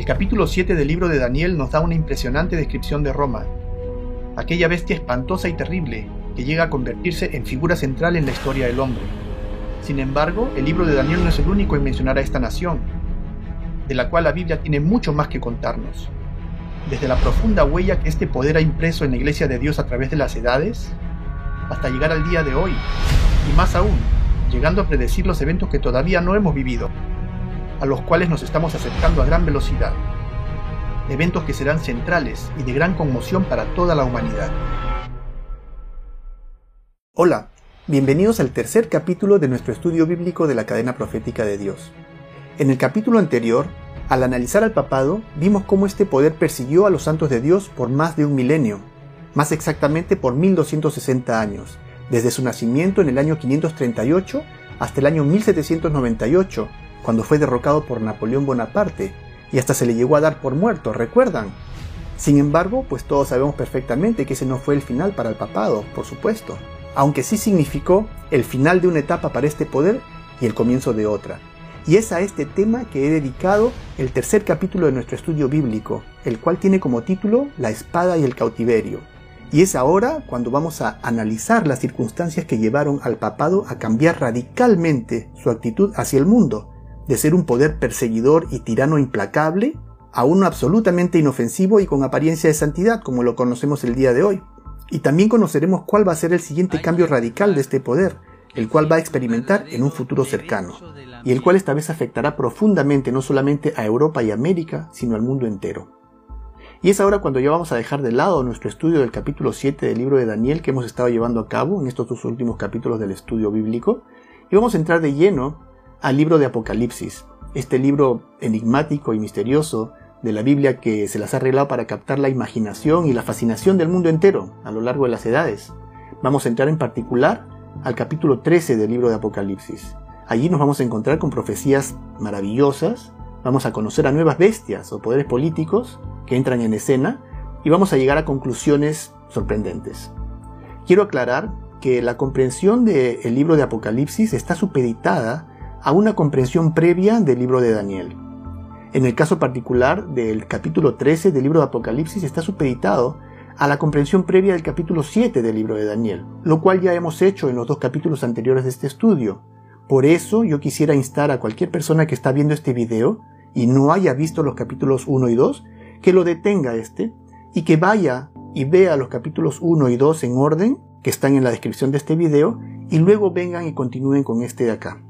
El capítulo 7 del libro de Daniel nos da una impresionante descripción de Roma, aquella bestia espantosa y terrible que llega a convertirse en figura central en la historia del hombre. Sin embargo, el libro de Daniel no es el único en mencionar a esta nación, de la cual la Biblia tiene mucho más que contarnos. Desde la profunda huella que este poder ha impreso en la iglesia de Dios a través de las edades, hasta llegar al día de hoy, y más aún, llegando a predecir los eventos que todavía no hemos vivido, a los cuales nos estamos acercando a gran velocidad. Eventos que serán centrales y de gran conmoción para toda la humanidad. Hola, bienvenidos al tercer capítulo de nuestro estudio bíblico de la cadena profética de Dios. En el capítulo anterior, al analizar al papado, vimos cómo este poder persiguió a los santos de Dios por más de un milenio, más exactamente por 1260 años, desde su nacimiento en el año 538 hasta el año 1798, cuando fue derrocado por Napoleón Bonaparte, y hasta se le llegó a dar por muerto, ¿recuerdan? Sin embargo, pues todos sabemos perfectamente que ese no fue el final para el papado, por supuesto, aunque sí significó el final de una etapa para este poder y el comienzo de otra. Y es a este tema que he dedicado el tercer capítulo de nuestro estudio bíblico, el cual tiene como título La espada y el cautiverio. Y es ahora cuando vamos a analizar las circunstancias que llevaron al papado a cambiar radicalmente su actitud hacia el mundo, de ser un poder perseguidor y tirano implacable a uno absolutamente inofensivo y con apariencia de santidad como lo conocemos el día de hoy. Y también conoceremos cuál va a ser el siguiente cambio radical de este poder, el cual va a experimentar en un futuro cercano, y el cual esta vez afectará profundamente no solamente a Europa y América, sino al mundo entero. Y es ahora cuando ya vamos a dejar de lado nuestro estudio del capítulo 7 del libro de Daniel que hemos estado llevando a cabo en estos dos últimos capítulos del estudio bíblico y vamos a entrar de lleno al libro de Apocalipsis, este libro enigmático y misterioso de la Biblia que se las ha arreglado para captar la imaginación y la fascinación del mundo entero a lo largo de las edades. Vamos a entrar en particular al capítulo 13 del libro de Apocalipsis. Allí nos vamos a encontrar con profecías maravillosas, vamos a conocer a nuevas bestias o poderes políticos, que entran en escena y vamos a llegar a conclusiones sorprendentes. Quiero aclarar que la comprensión del libro de Apocalipsis está supeditada a una comprensión previa del libro de Daniel. En el caso particular del capítulo 13 del libro de Apocalipsis está supeditado a la comprensión previa del capítulo 7 del libro de Daniel, lo cual ya hemos hecho en los dos capítulos anteriores de este estudio. Por eso yo quisiera instar a cualquier persona que está viendo este video y no haya visto los capítulos 1 y 2 que lo detenga este y que vaya y vea los capítulos 1 y 2 en orden, que están en la descripción de este video, y luego vengan y continúen con este de acá.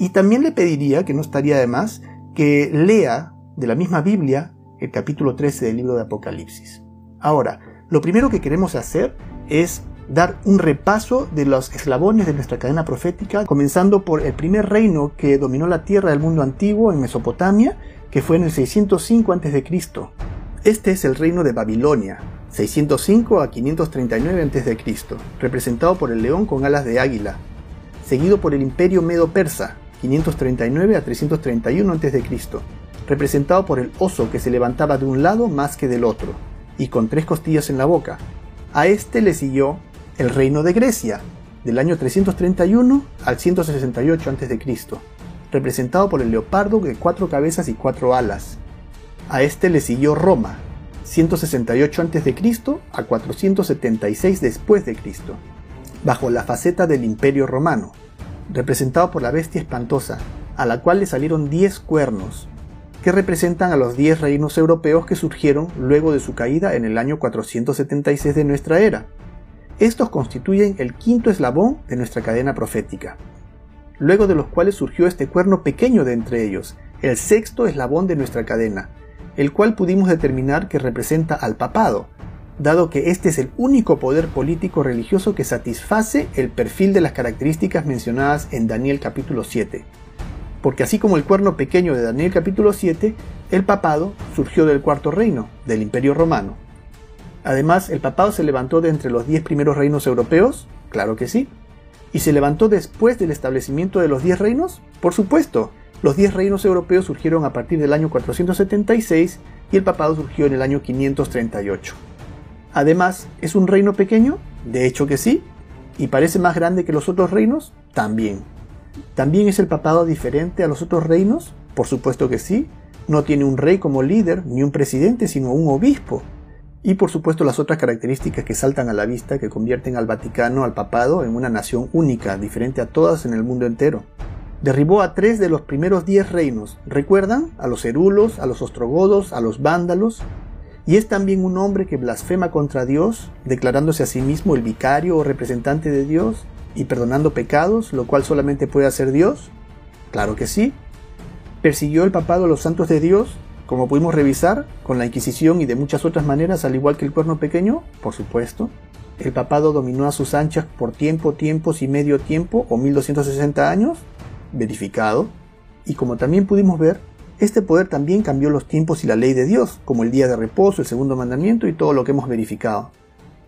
Y también le pediría, que no estaría de más, que lea de la misma Biblia el capítulo 13 del libro de Apocalipsis. Ahora, lo primero que queremos hacer es dar un repaso de los eslabones de nuestra cadena profética, comenzando por el primer reino que dominó la tierra del mundo antiguo en Mesopotamia, que fue en el 605 a.C. Este es el reino de Babilonia, 605 a 539 a.C., representado por el león con alas de águila, seguido por el imperio medo-persa, 539 a 331 a.C., representado por el oso que se levantaba de un lado más que del otro, y con tres costillas en la boca. A este le siguió el reino de Grecia, del año 331 al 168 a.C., representado por el leopardo de cuatro cabezas y cuatro alas, a este le siguió Roma, 168 a.C. a 476 después de Cristo, bajo la faceta del Imperio Romano, representado por la bestia espantosa, a la cual le salieron 10 cuernos, que representan a los 10 reinos europeos que surgieron luego de su caída en el año 476 de nuestra era. Estos constituyen el quinto eslabón de nuestra cadena profética, luego de los cuales surgió este cuerno pequeño de entre ellos, el sexto eslabón de nuestra cadena, el cual pudimos determinar que representa al papado, dado que este es el único poder político religioso que satisface el perfil de las características mencionadas en Daniel capítulo 7. Porque así como el cuerno pequeño de Daniel capítulo 7, el papado surgió del cuarto reino, del imperio romano. Además, ¿el papado se levantó de entre los diez primeros reinos europeos? Claro que sí. ¿Y se levantó después del establecimiento de los diez reinos? Por supuesto, los diez reinos europeos surgieron a partir del año 476 y el papado surgió en el año 538. Además, ¿es un reino pequeño? De hecho que sí. ¿Y parece más grande que los otros reinos? También. ¿También es el papado diferente a los otros reinos? Por supuesto que sí. no tiene un rey como líder, ni un presidente, sino un obispo. Y por supuesto las otras características que saltan a la vista que convierten al Vaticano, al papado, en una nación única, diferente a todas en el mundo entero. Derribó a tres de los primeros diez reinos, ¿recuerdan? A los herulos, a los ostrogodos, a los vándalos. Y es también un hombre que blasfema contra Dios, declarándose a sí mismo el vicario o representante de Dios y perdonando pecados, lo cual solamente puede hacer Dios. Claro que sí. Persiguió el papado a los santos de Dios, como pudimos revisar, con la Inquisición y de muchas otras maneras, al igual que el cuerno pequeño, por supuesto. El papado dominó a sus anchas por tiempo, tiempos y medio tiempo, o 1260 años, verificado. Y como también pudimos ver, este poder también cambió los tiempos y la ley de Dios, como el día de reposo, el segundo mandamiento y todo lo que hemos verificado.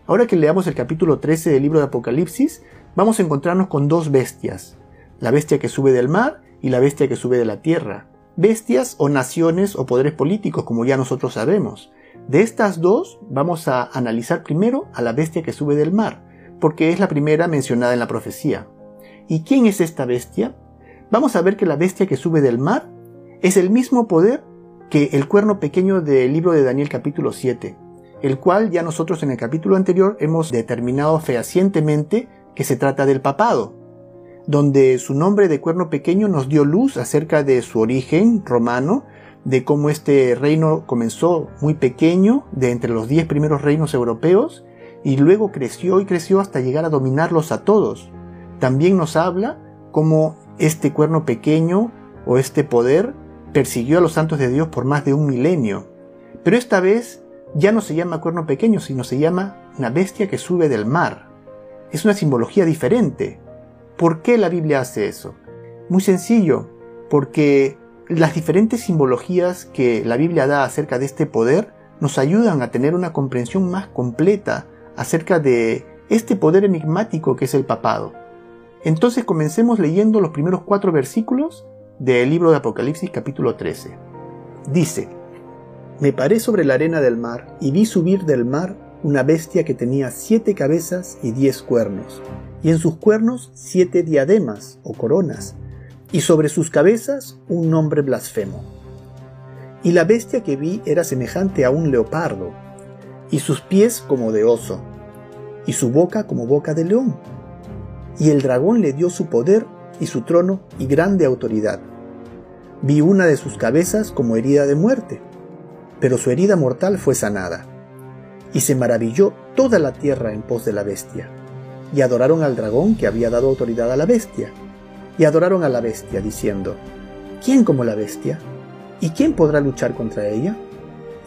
Ahora que leamos el capítulo 13 del libro de Apocalipsis, vamos a encontrarnos con dos bestias, la bestia que sube del mar y la bestia que sube de la tierra bestias o naciones o poderes políticos, como ya nosotros sabemos. De estas dos vamos a analizar primero a la bestia que sube del mar, porque es la primera mencionada en la profecía. ¿Y quién es esta bestia? Vamos a ver que la bestia que sube del mar es el mismo poder que el cuerno pequeño del libro de Daniel capítulo 7, el cual ya nosotros en el capítulo anterior hemos determinado fehacientemente que se trata del papado, donde su nombre de cuerno pequeño nos dio luz acerca de su origen romano, de cómo este reino comenzó muy pequeño, de entre los diez primeros reinos europeos, y luego creció y creció hasta llegar a dominarlos a todos. También nos habla cómo este cuerno pequeño o este poder persiguió a los santos de Dios por más de un milenio. Pero esta vez ya no se llama cuerno pequeño, sino se llama una bestia que sube del mar. Es una simbología diferente. ¿Por qué la Biblia hace eso? Muy sencillo, porque las diferentes simbologías que la Biblia da acerca de este poder nos ayudan a tener una comprensión más completa acerca de este poder enigmático que es el papado. Entonces comencemos leyendo los primeros cuatro versículos del libro de Apocalipsis capítulo 13. Dice, Me paré sobre la arena del mar y vi subir del mar una bestia que tenía siete cabezas y diez cuernos, y en sus cuernos siete diademas o coronas, y sobre sus cabezas un nombre blasfemo. Y la bestia que vi era semejante a un leopardo, y sus pies como de oso, y su boca como boca de león. Y el dragón le dio su poder y su trono y grande autoridad. Vi una de sus cabezas como herida de muerte, pero su herida mortal fue sanada y se maravilló toda la tierra en pos de la bestia. Y adoraron al dragón que había dado autoridad a la bestia. Y adoraron a la bestia, diciendo, ¿quién como la bestia? ¿Y quién podrá luchar contra ella?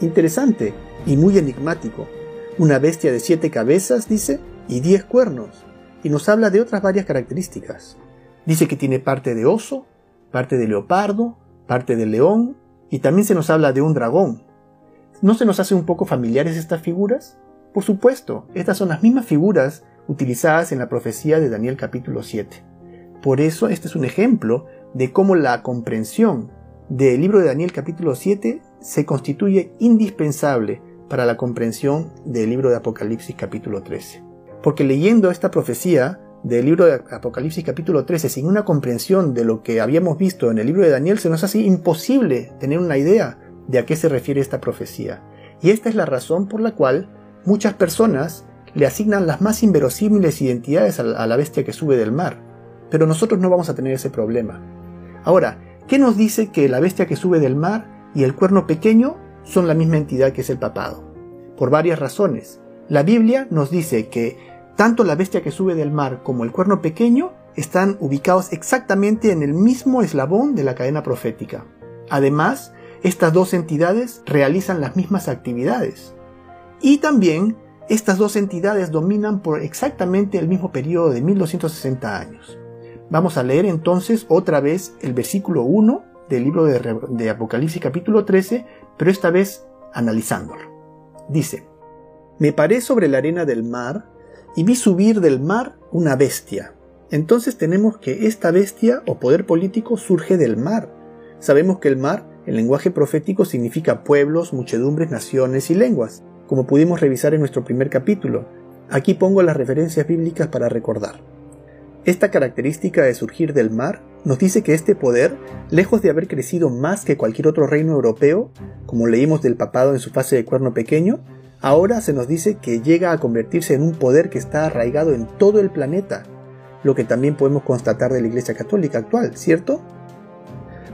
Interesante y muy enigmático. Una bestia de siete cabezas, dice, y diez cuernos. Y nos habla de otras varias características. Dice que tiene parte de oso, parte de leopardo, parte de león, y también se nos habla de un dragón, ¿No se nos hace un poco familiares estas figuras? Por supuesto, estas son las mismas figuras utilizadas en la profecía de Daniel capítulo 7. Por eso este es un ejemplo de cómo la comprensión del libro de Daniel capítulo 7 se constituye indispensable para la comprensión del libro de Apocalipsis capítulo 13. Porque leyendo esta profecía del libro de Apocalipsis capítulo 13 sin una comprensión de lo que habíamos visto en el libro de Daniel se nos hace imposible tener una idea de a qué se refiere esta profecía. Y esta es la razón por la cual muchas personas le asignan las más inverosímiles identidades a la bestia que sube del mar. Pero nosotros no vamos a tener ese problema. Ahora, ¿qué nos dice que la bestia que sube del mar y el cuerno pequeño son la misma entidad que es el papado? Por varias razones. La Biblia nos dice que tanto la bestia que sube del mar como el cuerno pequeño están ubicados exactamente en el mismo eslabón de la cadena profética. Además, estas dos entidades realizan las mismas actividades. Y también estas dos entidades dominan por exactamente el mismo periodo de 1260 años. Vamos a leer entonces otra vez el versículo 1 del libro de, Apocalipsis capítulo 13, pero esta vez analizándolo. Dice, Me paré sobre la arena del mar y vi subir del mar una bestia. Entonces tenemos que esta bestia o poder político surge del mar. Sabemos que el mar el lenguaje profético significa pueblos, muchedumbres, naciones y lenguas, como pudimos revisar en nuestro primer capítulo. Aquí pongo las referencias bíblicas para recordar. Esta característica de surgir del mar nos dice que este poder, lejos de haber crecido más que cualquier otro reino europeo, como leímos del papado en su fase de cuerno pequeño, ahora se nos dice que llega a convertirse en un poder que está arraigado en todo el planeta, lo que también podemos constatar de la Iglesia Católica actual, ¿cierto?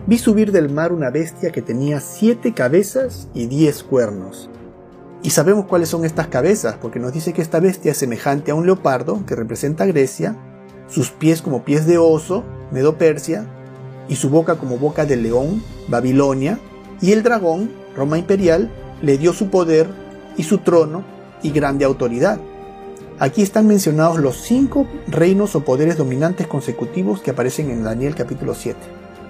Vi subir del mar una bestia que tenía siete cabezas y diez cuernos. Y sabemos cuáles son estas cabezas, porque nos dice que esta bestia es semejante a un leopardo, que representa Grecia, sus pies como pies de oso, Medo-Persia, y su boca como boca de león, Babilonia, y el dragón, Roma imperial, le dio su poder y su trono y grande autoridad. Aquí están mencionados los cinco reinos o poderes dominantes consecutivos que aparecen en Daniel capítulo 7.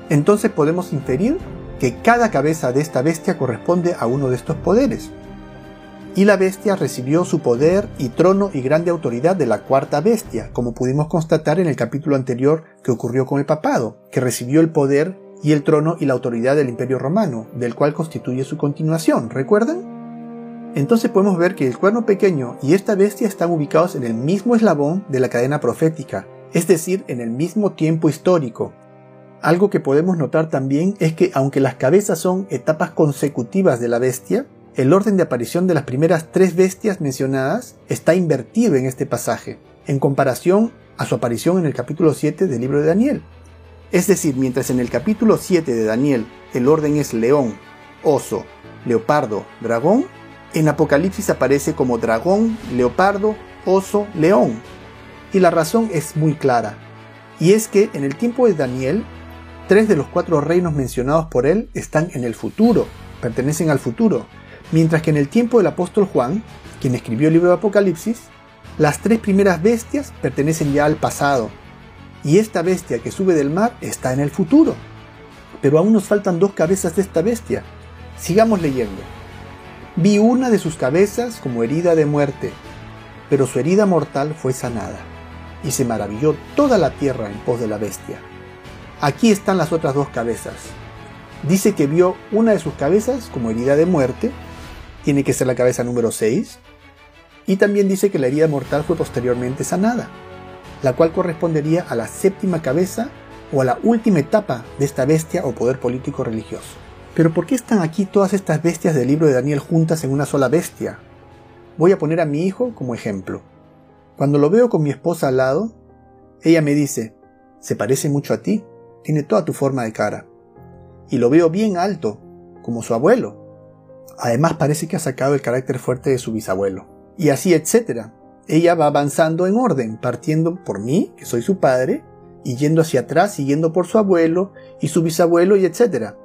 Entonces podemos inferir que cada cabeza de esta bestia corresponde a uno de estos poderes. Y la bestia recibió su poder y trono y grande autoridad de la cuarta bestia, como pudimos constatar en el capítulo anterior que ocurrió con el papado, que recibió el poder y el trono y la autoridad del imperio romano, del cual constituye su continuación, ¿recuerdan? Entonces podemos ver que el cuerno pequeño y esta bestia están ubicados en el mismo eslabón de la cadena profética, es decir, en el mismo tiempo histórico. Algo que podemos notar también es que aunque las cabezas son etapas consecutivas de la bestia, el orden de aparición de las primeras tres bestias mencionadas está invertido en este pasaje, en comparación a su aparición en el capítulo 7 del libro de Daniel. Es decir, mientras en el capítulo 7 de Daniel el orden es león, oso, leopardo, dragón, en Apocalipsis aparece como dragón, leopardo, oso, león. Y la razón es muy clara, y es que en el tiempo de Daniel, tres de los cuatro reinos mencionados por él están en el futuro, pertenecen al futuro, Mientras que en el tiempo del apóstol Juan, quien escribió el libro de Apocalipsis, las tres primeras bestias pertenecen ya al pasado, y esta bestia que sube del mar está en el futuro. Pero aún nos faltan dos cabezas de esta bestia. Sigamos leyendo. Vi una de sus cabezas como herida de muerte, pero su herida mortal fue sanada, y se maravilló toda la tierra en pos de la bestia. Aquí están las otras dos cabezas. Dice que vio una de sus cabezas como herida de muerte, tiene que ser la cabeza número 6. Y también dice que la herida mortal fue posteriormente sanada, la cual correspondería a la séptima cabeza o a la última etapa de esta bestia o poder político religioso. Pero ¿por qué están aquí todas estas bestias del libro de Daniel juntas en una sola bestia? Voy a poner a mi hijo como ejemplo. Cuando lo veo con mi esposa al lado, ella me dice, se parece mucho a ti, tiene toda tu forma de cara. Y lo veo bien alto, como su abuelo, Además parece que ha sacado el carácter fuerte de su bisabuelo. Y así, etcétera. Ella va avanzando en orden, partiendo por mí, que soy su padre, y yendo hacia atrás, siguiendo por su abuelo y su bisabuelo, y etcétera.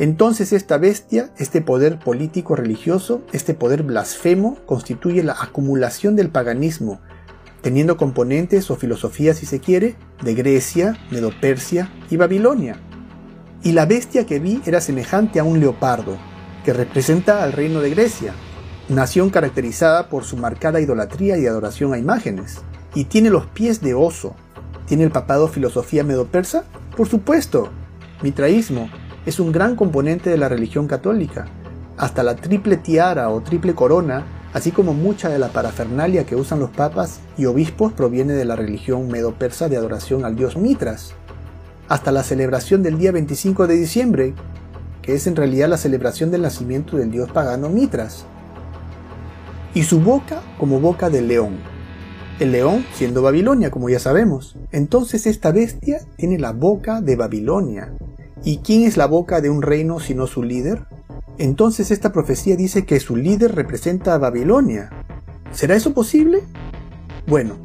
Entonces esta bestia, este poder político religioso, este poder blasfemo, constituye la acumulación del paganismo, teniendo componentes o filosofía, si se quiere, de Grecia, Medo-Persia y Babilonia. Y la bestia que vi era semejante a un leopardo, que representa al reino de Grecia, nación caracterizada por su marcada idolatría y adoración a imágenes. Y tiene los pies de oso. ¿Tiene el papado filosofía medo-persa? Por supuesto. Mitraísmo es un gran componente de la religión católica. Hasta la triple tiara o triple corona, así como mucha de la parafernalia que usan los papas y obispos proviene de la religión medo-persa de adoración al dios Mitras. Hasta la celebración del día 25 de diciembre, que es en realidad la celebración del nacimiento del dios pagano Mitras, y su boca como boca del león. El león siendo Babilonia, como ya sabemos. Entonces esta bestia tiene la boca de Babilonia. ¿Y quién es la boca de un reino sino su líder? Entonces esta profecía dice que su líder representa a Babilonia. ¿Será eso posible? Bueno,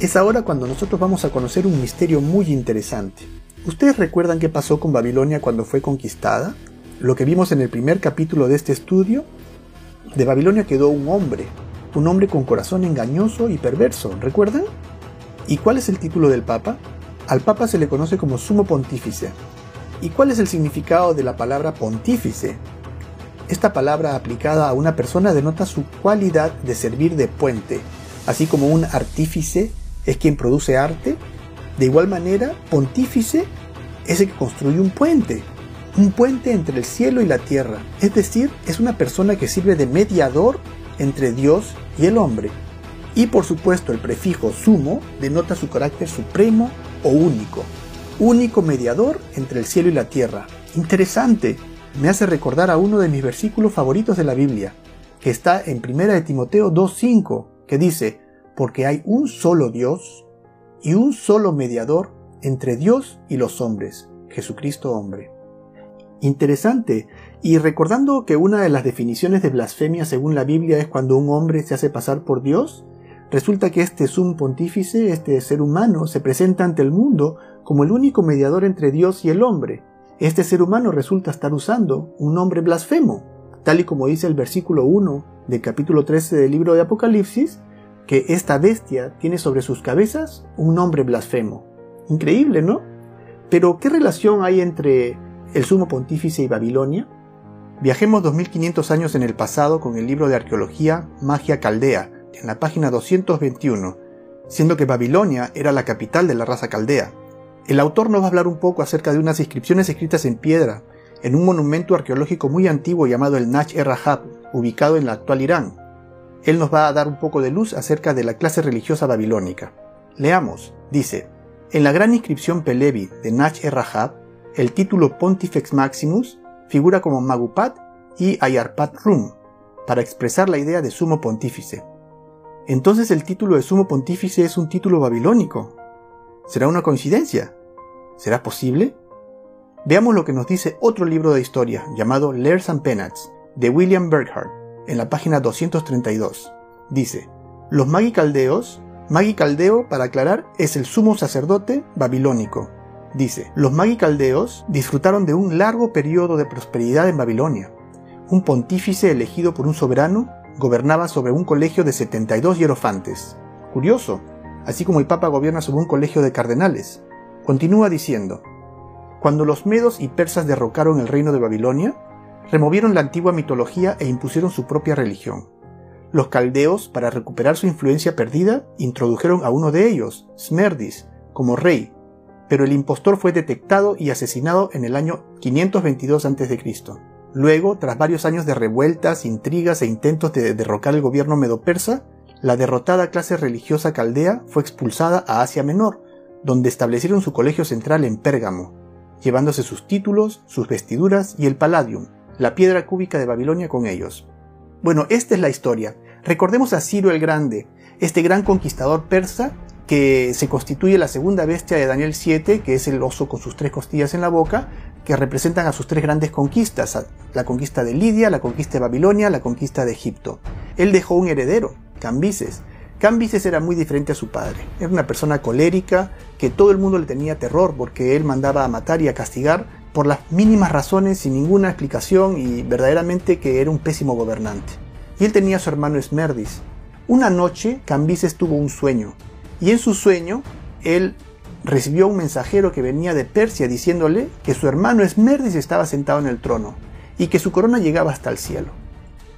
es ahora cuando nosotros vamos a conocer un misterio muy interesante. ¿Ustedes recuerdan qué pasó con Babilonia cuando fue conquistada? lo que vimos en el primer capítulo de este estudio, de Babilonia quedó un hombre, un hombre con corazón engañoso y perverso, ¿recuerdan? ¿Y cuál es el título del Papa? Al Papa se le conoce como sumo pontífice. ¿Y cuál es el significado de la palabra pontífice? Esta palabra aplicada a una persona denota su cualidad de servir de puente, así como un artífice es quien produce arte. De igual manera, pontífice es el que construye un puente, un puente entre el cielo y la tierra, es decir, es una persona que sirve de mediador entre Dios y el hombre. Y por supuesto el prefijo sumo denota su carácter supremo o único. Único mediador entre el cielo y la tierra. Interesante, me hace recordar a uno de mis versículos favoritos de la Biblia, que está en 1 de Timoteo 2.5, que dice, porque hay un solo Dios y un solo mediador entre Dios y los hombres, Jesucristo hombre. Interesante, y recordando que una de las definiciones de blasfemia según la Biblia es cuando un hombre se hace pasar por Dios, resulta que este sumo pontífice, este ser humano, se presenta ante el mundo como el único mediador entre Dios y el hombre. Este ser humano resulta estar usando un nombre blasfemo, tal y como dice el versículo 1 del capítulo 13 del libro de Apocalipsis, que esta bestia tiene sobre sus cabezas un nombre blasfemo. Increíble, ¿no? Pero, ¿qué relación hay entre el sumo pontífice y Babilonia? Viajemos 2500 años en el pasado con el libro de arqueología Magia Caldea, en la página 221, siendo que Babilonia era la capital de la raza caldea. El autor nos va a hablar un poco acerca de unas inscripciones escritas en piedra, en un monumento arqueológico muy antiguo llamado el Nach Er-Rahab, ubicado en la actual Irán. Él nos va a dar un poco de luz acerca de la clase religiosa babilónica. Leamos, dice, en la gran inscripción Pelevi de Nach Er-Rahab, el título Pontifex Maximus figura como Magupat y Ayarpat Rum, para expresar la idea de sumo pontífice. Entonces el título de sumo pontífice es un título babilónico. ¿Será una coincidencia? ¿Será posible? Veamos lo que nos dice otro libro de historia llamado Lairs and Penates de William Burkhardt en la página 232. Dice, los Magi caldeos, Magi caldeo, para aclarar, es el sumo sacerdote babilónico. Dice, los Magi caldeos disfrutaron de un largo periodo de prosperidad en Babilonia. Un pontífice elegido por un soberano gobernaba sobre un colegio de 72 hierofantes. Curioso, así como el Papa gobierna sobre un colegio de cardenales. Continúa diciendo, cuando los medos y persas derrocaron el reino de Babilonia, removieron la antigua mitología e impusieron su propia religión. Los caldeos, para recuperar su influencia perdida, introdujeron a uno de ellos, Smerdis, como rey, pero el impostor fue detectado y asesinado en el año 522 a.C. Luego, tras varios años de revueltas, intrigas e intentos de derrocar el gobierno medo-persa, la derrotada clase religiosa caldea fue expulsada a Asia Menor, donde establecieron su colegio central en Pérgamo, llevándose sus títulos, sus vestiduras y el palladium, la piedra cúbica de Babilonia con ellos. Bueno, esta es la historia. Recordemos a Ciro el Grande, este gran conquistador persa que se constituye la segunda bestia de Daniel 7, que es el oso con sus tres costillas en la boca, que representan a sus tres grandes conquistas, la conquista de Lidia, la conquista de Babilonia, la conquista de Egipto. Él dejó un heredero, Cambises. Cambises era muy diferente a su padre. Era una persona colérica que todo el mundo le tenía terror porque él mandaba a matar y a castigar por las mínimas razones sin ninguna explicación y verdaderamente que era un pésimo gobernante. Y él tenía a su hermano Esmerdis. Una noche Cambises tuvo un sueño y en su sueño él recibió un mensajero que venía de Persia diciéndole que su hermano Esmerdis estaba sentado en el trono y que su corona llegaba hasta el cielo.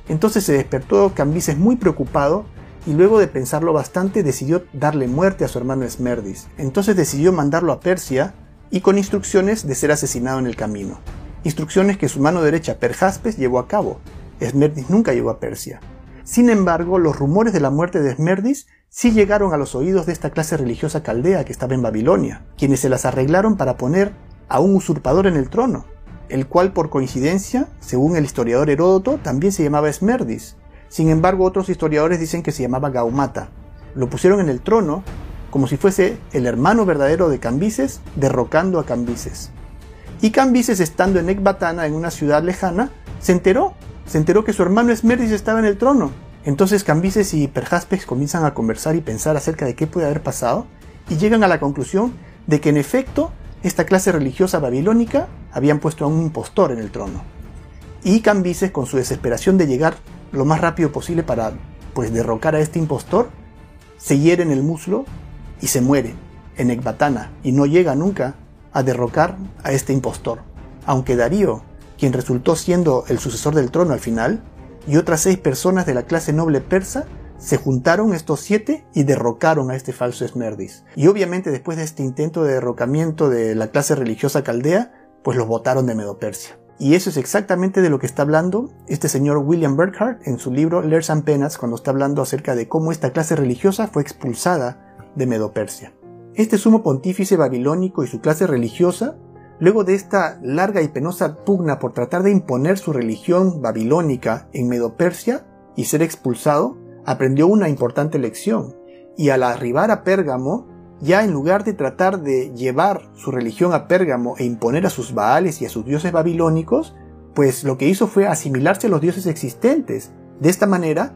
Entonces se despertó Cambises muy preocupado y luego de pensarlo bastante decidió darle muerte a su hermano Esmerdis. Entonces decidió mandarlo a Persia y con instrucciones de ser asesinado en el camino. Instrucciones que su mano derecha Perjaspes llevó a cabo. Esmerdis nunca llegó a Persia. Sin embargo, los rumores de la muerte de Esmerdis sí llegaron a los oídos de esta clase religiosa caldea que estaba en Babilonia, quienes se las arreglaron para poner a un usurpador en el trono, el cual por coincidencia, según el historiador Heródoto, también se llamaba Esmerdis. Sin embargo, otros historiadores dicen que se llamaba Gaumata. Lo pusieron en el trono como si fuese el hermano verdadero de Cambises derrocando a Cambises. Y Cambises, estando en Ecbatana, en una ciudad lejana, se enteró, se enteró que su hermano Esmerdis estaba en el trono entonces Cambises y Perjaspex comienzan a conversar y pensar acerca de qué puede haber pasado y llegan a la conclusión de que en efecto esta clase religiosa babilónica habían puesto a un impostor en el trono. Y Cambises, con su desesperación de llegar lo más rápido posible para pues derrocar a este impostor, se hiere en el muslo y se muere en Ecbatana y no llega nunca a derrocar a este impostor. Aunque Darío, quien resultó siendo el sucesor del trono al final, y otras seis personas de la clase noble persa se juntaron estos siete y derrocaron a este falso Esmerdis. Y obviamente después de este intento de derrocamiento de la clase religiosa caldea, pues los votaron de Medopersia. Y eso es exactamente de lo que está hablando este señor William Burkhardt en su libro Lairs and Penas cuando está hablando acerca de cómo esta clase religiosa fue expulsada de Medopersia. este sumo pontífice babilónico y su clase religiosa, luego de esta larga y penosa pugna por tratar de imponer su religión babilónica en Medopersia y ser expulsado, aprendió una importante lección, y al arribar a Pérgamo, ya en lugar de tratar de llevar su religión a Pérgamo e imponer a sus baales y a sus dioses babilónicos, pues lo que hizo fue asimilarse a los dioses existentes. De esta manera,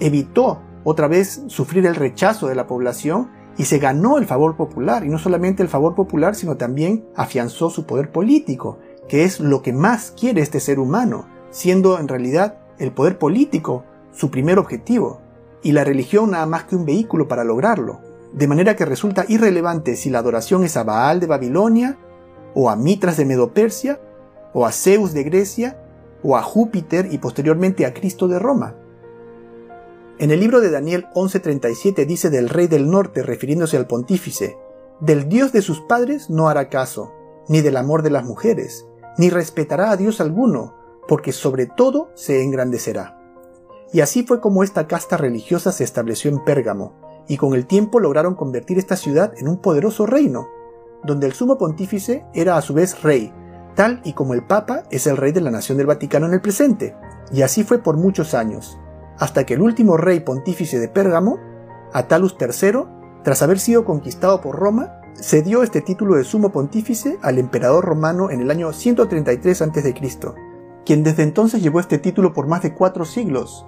evitó otra vez sufrir el rechazo de la población y se ganó el favor popular, y no solamente el favor popular, sino también afianzó su poder político, que es lo que más quiere este ser humano, siendo en realidad el poder político su primer objetivo, y la religión nada más que un vehículo para lograrlo, de manera que resulta irrelevante si la adoración es a Baal de Babilonia, o a Mitras de Medopersia, o a Zeus de Grecia, o a Júpiter y posteriormente a Cristo de Roma. En el libro de Daniel 11:37 dice del rey del norte, refiriéndose al pontífice, del Dios de sus padres no hará caso, ni del amor de las mujeres, ni respetará a Dios alguno, porque sobre todo se engrandecerá. Y así fue como esta casta religiosa se estableció en Pérgamo, y con el tiempo lograron convertir esta ciudad en un poderoso reino, donde el sumo pontífice era a su vez rey, tal y como el Papa es el rey de la nación del Vaticano en el presente, y así fue por muchos años, hasta que el último rey pontífice de Pérgamo, Atalus III, tras haber sido conquistado por Roma, cedió este título de sumo pontífice al emperador romano en el año 133 a.C., quien desde entonces llevó este título por más de cuatro siglos,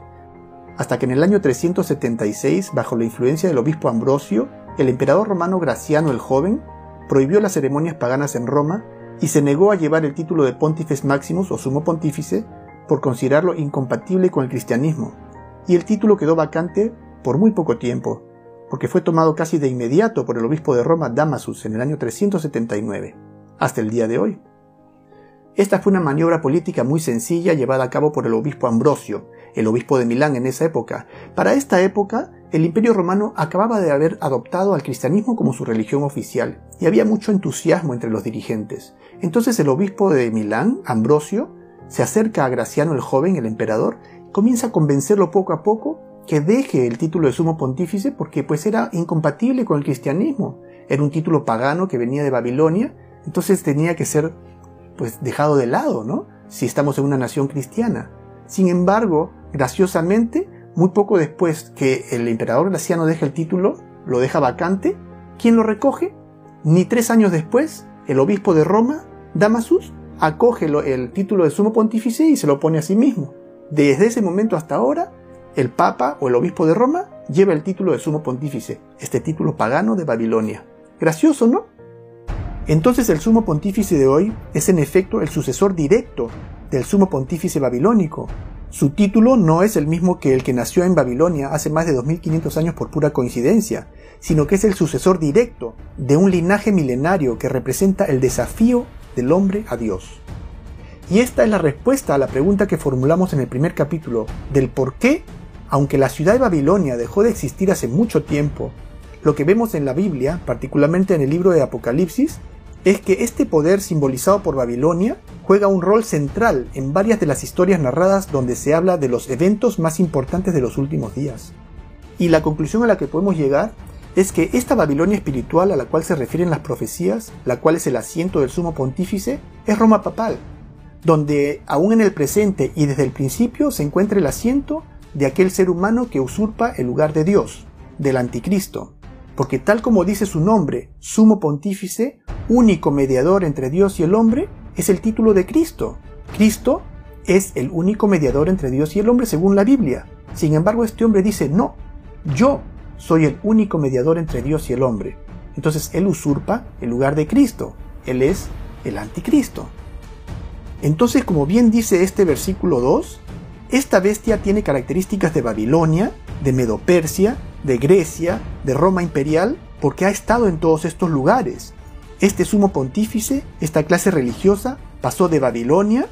hasta que en el año 376, bajo la influencia del obispo Ambrosio, el emperador romano Graciano el Joven prohibió las ceremonias paganas en Roma y se negó a llevar el título de Pontifex Maximus o Sumo Pontífice por considerarlo incompatible con el cristianismo, y el título quedó vacante por muy poco tiempo, porque fue tomado casi de inmediato por el obispo de Roma Damasus en el año 379, hasta el día de hoy. Esta fue una maniobra política muy sencilla llevada a cabo por el obispo Ambrosio, el obispo de Milán en esa época. Para esta época, el imperio romano acababa de haber adoptado al cristianismo como su religión oficial, y había mucho entusiasmo entre los dirigentes. Entonces el obispo de Milán, Ambrosio, se acerca a Graciano el joven, el emperador, comienza a convencerlo poco a poco que deje el título de sumo pontífice porque pues era incompatible con el cristianismo. Era un título pagano que venía de Babilonia, entonces tenía que ser pues dejado de lado, ¿no? Si estamos en una nación cristiana. Sin embargo, graciosamente, muy poco después que el emperador Graciano deja el título, lo deja vacante, ¿quién lo recoge? Ni tres años después, el obispo de Roma, Damasus, acoge el título de sumo pontífice y se lo pone a sí mismo. Desde ese momento hasta ahora, el Papa o el Obispo de Roma lleva el título de Sumo Pontífice, este título pagano de Babilonia. Gracioso, ¿no? Entonces el Sumo Pontífice de hoy es en efecto el sucesor directo del Sumo Pontífice babilónico. Su título no es el mismo que el que nació en Babilonia hace más de 2500 años por pura coincidencia, sino que es el sucesor directo de un linaje milenario que representa el desafío del hombre a Dios. Y esta es la respuesta a la pregunta que formulamos en el primer capítulo del por qué, aunque la ciudad de Babilonia dejó de existir hace mucho tiempo, lo que vemos en la Biblia, particularmente en el libro de Apocalipsis, es que este poder simbolizado por Babilonia juega un rol central en varias de las historias narradas donde se habla de los eventos más importantes de los últimos días. Y la conclusión a la que podemos llegar es que esta Babilonia espiritual a la cual se refieren las profecías, la cual es el asiento del sumo pontífice, es Roma papal, donde aún en el presente y desde el principio se encuentra el asiento de aquel ser humano que usurpa el lugar de Dios, del anticristo, porque tal como dice su nombre, sumo pontífice, único mediador entre Dios y el hombre, es el título de Cristo. Cristo es el único mediador entre Dios y el hombre según la Biblia. Sin embargo, este hombre dice, no, yo soy el único mediador entre Dios y el hombre. Entonces él usurpa el lugar de Cristo. Él es el anticristo. Entonces, como bien dice este versículo 2, esta bestia tiene características de Babilonia, de Medopersia, de Grecia, de Roma imperial, porque ha estado en todos estos lugares. Este sumo pontífice, esta clase religiosa, pasó de Babilonia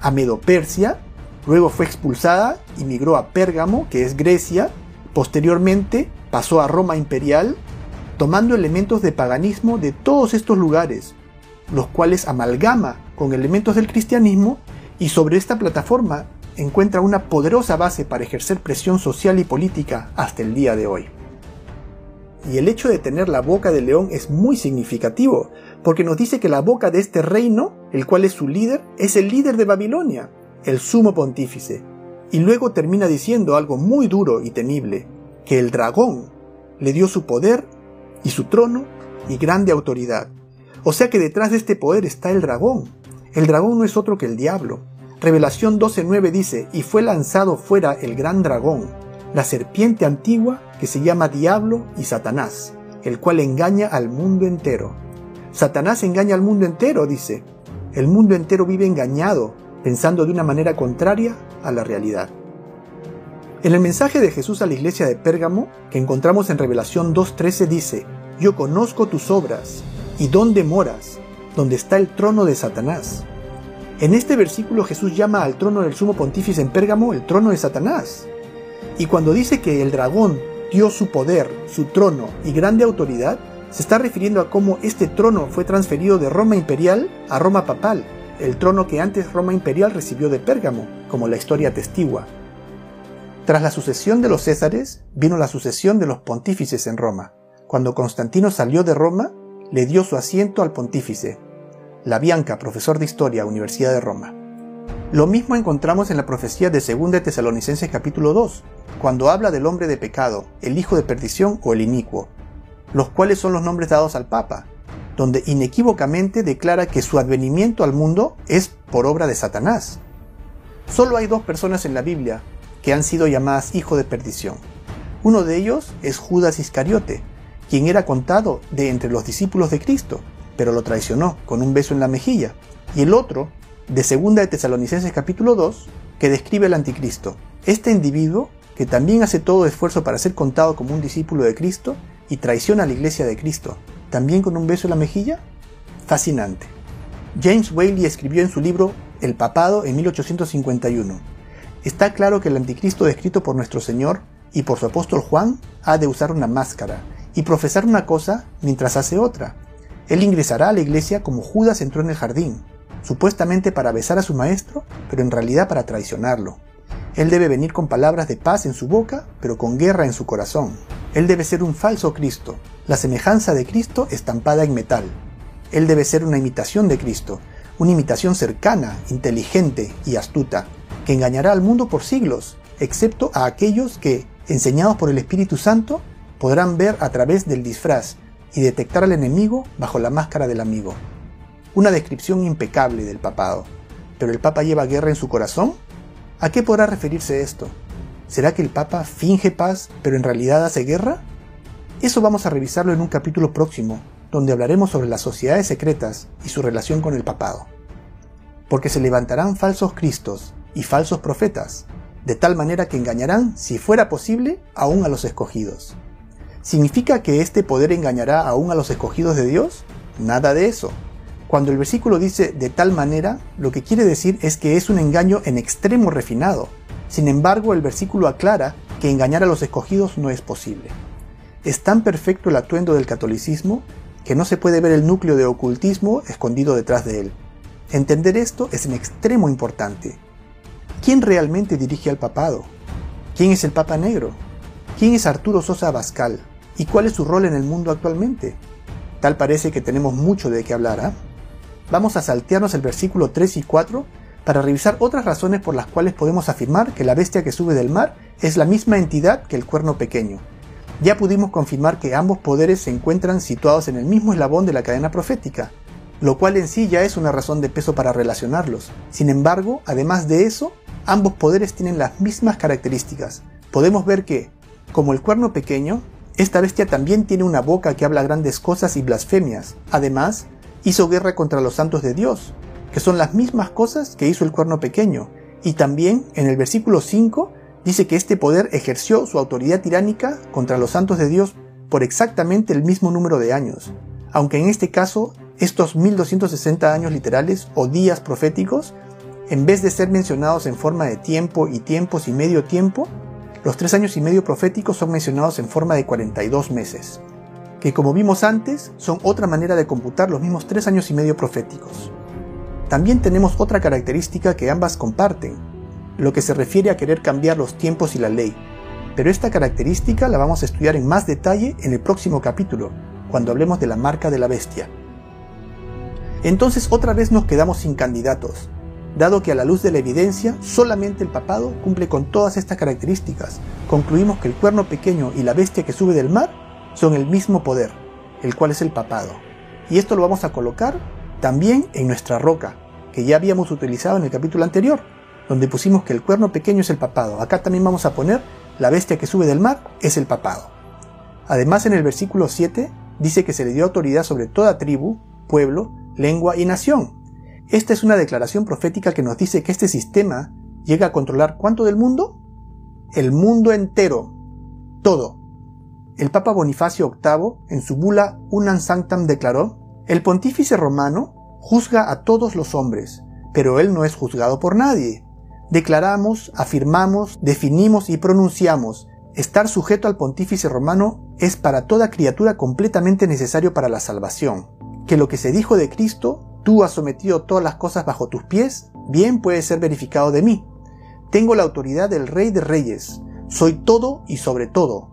a Medopersia, luego fue expulsada y migró a Pérgamo, que es Grecia, posteriormente pasó a Roma imperial, tomando elementos de paganismo de todos estos lugares, los cuales amalgama con elementos del cristianismo y sobre esta plataforma encuentra una poderosa base para ejercer presión social y política hasta el día de hoy. y el hecho de tener la boca del león es muy significativo, porque nos dice que la boca de este reino, el cual es su líder, es el líder de Babilonia, el sumo pontífice. Y luego termina diciendo algo muy duro y temible, que el dragón le dio su poder y su trono y grande autoridad. O sea que detrás de este poder está el dragón. El dragón no es otro que el diablo. Revelación 12.9 dice, y fue lanzado fuera el gran dragón, la serpiente antigua que se llama Diablo y Satanás, el cual engaña al mundo entero. Satanás engaña al mundo entero, dice. El mundo entero vive engañado, pensando de una manera contraria a la realidad. En el mensaje de Jesús a la iglesia de Pérgamo, que encontramos en Revelación 2.13, dice, Yo conozco tus obras, y dónde moras, donde está el trono de Satanás. En este versículo Jesús llama al trono del sumo pontífice en Pérgamo el trono de Satanás. Y cuando dice que el dragón dio su poder, su trono y grande autoridad, se está refiriendo a cómo este trono fue transferido de Roma imperial a Roma papal, el trono que antes Roma imperial recibió de Pérgamo, como la historia testigua. Tras la sucesión de los Césares, vino la sucesión de los pontífices en Roma. Cuando Constantino salió de Roma, le dio su asiento al pontífice. La Bianca, profesor de Historia, Universidad de Roma. Lo mismo encontramos en la profecía de 2 de Tesalonicenses capítulo 2, cuando habla del hombre de pecado, el hijo de perdición o el inicuo, los cuales son los nombres dados al Papa, donde inequívocamente declara que su advenimiento al mundo es por obra de Satanás. Solo hay dos personas en la Biblia que han sido llamadas hijo de perdición. Uno de ellos es Judas Iscariote, quien era contado de entre los discípulos de Cristo, pero lo traicionó con un beso en la mejilla. Y el otro de Segunda de Tesalonicenses capítulo 2, que describe al anticristo. Este individuo, que también hace todo esfuerzo para ser contado como un discípulo de Cristo y traiciona a la iglesia de Cristo, también con un beso en la mejilla? Fascinante. James Whaley escribió en su libro El papado en 1851. Está claro que el anticristo descrito por nuestro Señor y por su apóstol Juan ha de usar una máscara y profesar una cosa mientras hace otra. Él ingresará a la iglesia como Judas entró en el jardín, supuestamente para besar a su maestro, pero en realidad para traicionarlo. Él debe venir con palabras de paz en su boca, pero con guerra en su corazón. Él debe ser un falso Cristo, la semejanza de Cristo estampada en metal. Él debe ser una imitación de Cristo, una imitación cercana, inteligente y astuta, que engañará al mundo por siglos, excepto a aquellos que, enseñados por el Espíritu Santo, podrán ver a través del disfraz y detectar al enemigo bajo la máscara del amigo. Una descripción impecable del papado. ¿Pero el Papa lleva guerra en su corazón? ¿A qué podrá referirse esto? ¿Será que el Papa finge paz pero en realidad hace guerra? Eso vamos a revisarlo en un capítulo próximo, donde hablaremos sobre las sociedades secretas y su relación con el papado. Porque se levantarán falsos cristos y falsos profetas, de tal manera que engañarán, si fuera posible, aún a los escogidos. ¿Significa que este poder engañará aún a los escogidos de Dios? Nada de eso. Cuando el versículo dice de tal manera, lo que quiere decir es que es un engaño en extremo refinado. Sin embargo, el versículo aclara que engañar a los escogidos no es posible. Es tan perfecto el atuendo del catolicismo que no se puede ver el núcleo de ocultismo escondido detrás de él. Entender esto es en extremo importante. ¿Quién realmente dirige al papado? ¿Quién es el Papa Negro? ¿Quién es Arturo Sosa Abascal? ¿Y cuál es su rol en el mundo actualmente? Tal parece que tenemos mucho de qué hablar, ¿ah? vamos a saltearnos el versículo 3 y 4 para revisar otras razones por las cuales podemos afirmar que la bestia que sube del mar es la misma entidad que el cuerno pequeño. Ya pudimos confirmar que ambos poderes se encuentran situados en el mismo eslabón de la cadena profética, lo cual en sí ya es una razón de peso para relacionarlos. Sin embargo, además de eso, ambos poderes tienen las mismas características. Podemos ver que, como el cuerno pequeño, esta bestia también tiene una boca que habla grandes cosas y blasfemias. Además, hizo guerra contra los santos de Dios, que son las mismas cosas que hizo el cuerno pequeño. Y también en el versículo 5 dice que este poder ejerció su autoridad tiránica contra los santos de Dios por exactamente el mismo número de años, aunque en este caso estos 1260 años literales o días proféticos, en vez de ser mencionados en forma de tiempo y tiempos y medio tiempo, los tres años y medio proféticos son mencionados en forma de 42 meses que como vimos antes son otra manera de computar los mismos tres años y medio proféticos. También tenemos otra característica que ambas comparten, lo que se refiere a querer cambiar los tiempos y la ley. pero esta característica la vamos a estudiar en más detalle en el próximo capítulo, cuando hablemos de la marca de la bestia. Entonces otra vez nos quedamos sin candidatos, dado que a la luz de la evidencia solamente el papado cumple con todas estas características. Concluimos que el cuerno pequeño y la bestia que sube del mar son el mismo poder, el cual es el papado. Y esto lo vamos a colocar también en nuestra roca, que ya habíamos utilizado en el capítulo anterior, donde pusimos que el cuerno pequeño es el papado. Acá también vamos a poner la bestia que sube del mar es el papado. Además en el versículo 7 dice que se le dio autoridad sobre toda tribu, pueblo, lengua y nación. Esta es una declaración profética que nos dice que este sistema llega a controlar cuánto del mundo? El mundo entero, todo. El Papa Bonifacio VIII, en su bula Unam Sanctam, declaró, el pontífice romano juzga a todos los hombres, pero él no es juzgado por nadie. Declaramos, afirmamos, definimos y pronunciamos. Estar sujeto al pontífice romano es para toda criatura completamente necesario para la salvación. Que lo que se dijo de Cristo, tú has sometido todas las cosas bajo tus pies, bien puede ser verificado de mí. Tengo la autoridad del Rey de Reyes, soy todo y sobre todo,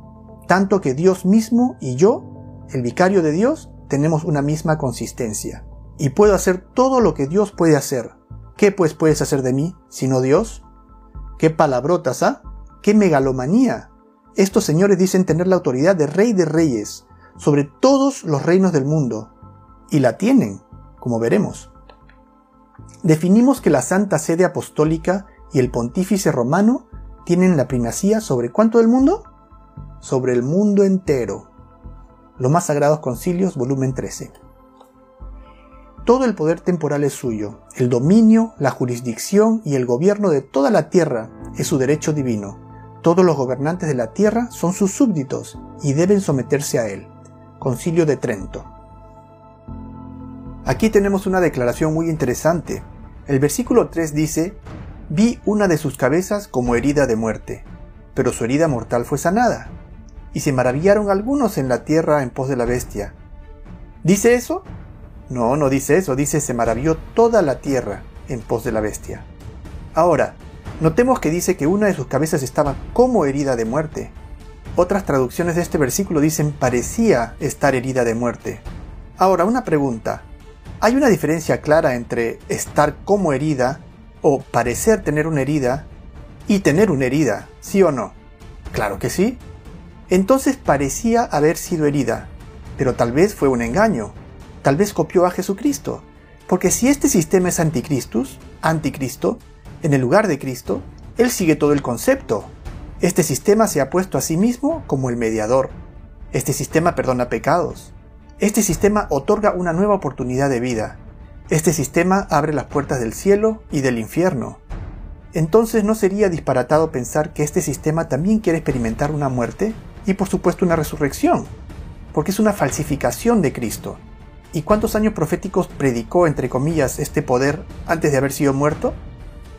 tanto que Dios mismo y yo, el vicario de Dios, tenemos una misma consistencia. Y puedo hacer todo lo que Dios puede hacer. ¿Qué pues puedes hacer de mí, sino Dios? ¿Qué palabrotas, ah? ¿Qué megalomanía? Estos señores dicen tener la autoridad de rey de reyes sobre todos los reinos del mundo. Y la tienen, como veremos. Definimos que la Santa Sede Apostólica y el Pontífice Romano tienen la primacía sobre cuánto del mundo? Sobre el mundo entero. Los más sagrados concilios, volumen 13. Todo el poder temporal es suyo, el dominio, la jurisdicción y el gobierno de toda la tierra es su derecho divino. Todos los gobernantes de la tierra son sus súbditos y deben someterse a él. Concilio de Trento. Aquí tenemos una declaración muy interesante. El versículo 3 dice, Vi una de sus cabezas como herida de muerte, pero su herida mortal fue sanada y se maravillaron algunos en la tierra en pos de la bestia. ¿Dice eso? No, no dice eso, dice se maravilló toda la tierra en pos de la bestia. Ahora, notemos que dice que una de sus cabezas estaba como herida de muerte. Otras traducciones de este versículo dicen parecía estar herida de muerte. Ahora, una pregunta. ¿Hay una diferencia clara entre estar como herida o parecer tener una herida y tener una herida, sí o no? Claro que sí. Entonces parecía haber sido herida, pero tal vez fue un engaño, tal vez copió a Jesucristo, porque si este sistema es anticristus, anticristo, en el lugar de Cristo, él sigue todo el concepto. Este sistema se ha puesto a sí mismo como el mediador. Este sistema perdona pecados. Este sistema otorga una nueva oportunidad de vida. Este sistema abre las puertas del cielo y del infierno. Entonces no sería disparatado pensar que este sistema también quiere experimentar una muerte y por supuesto una resurrección, porque es una falsificación de Cristo. ¿Y cuántos años proféticos predicó, entre comillas, este poder antes de haber sido muerto?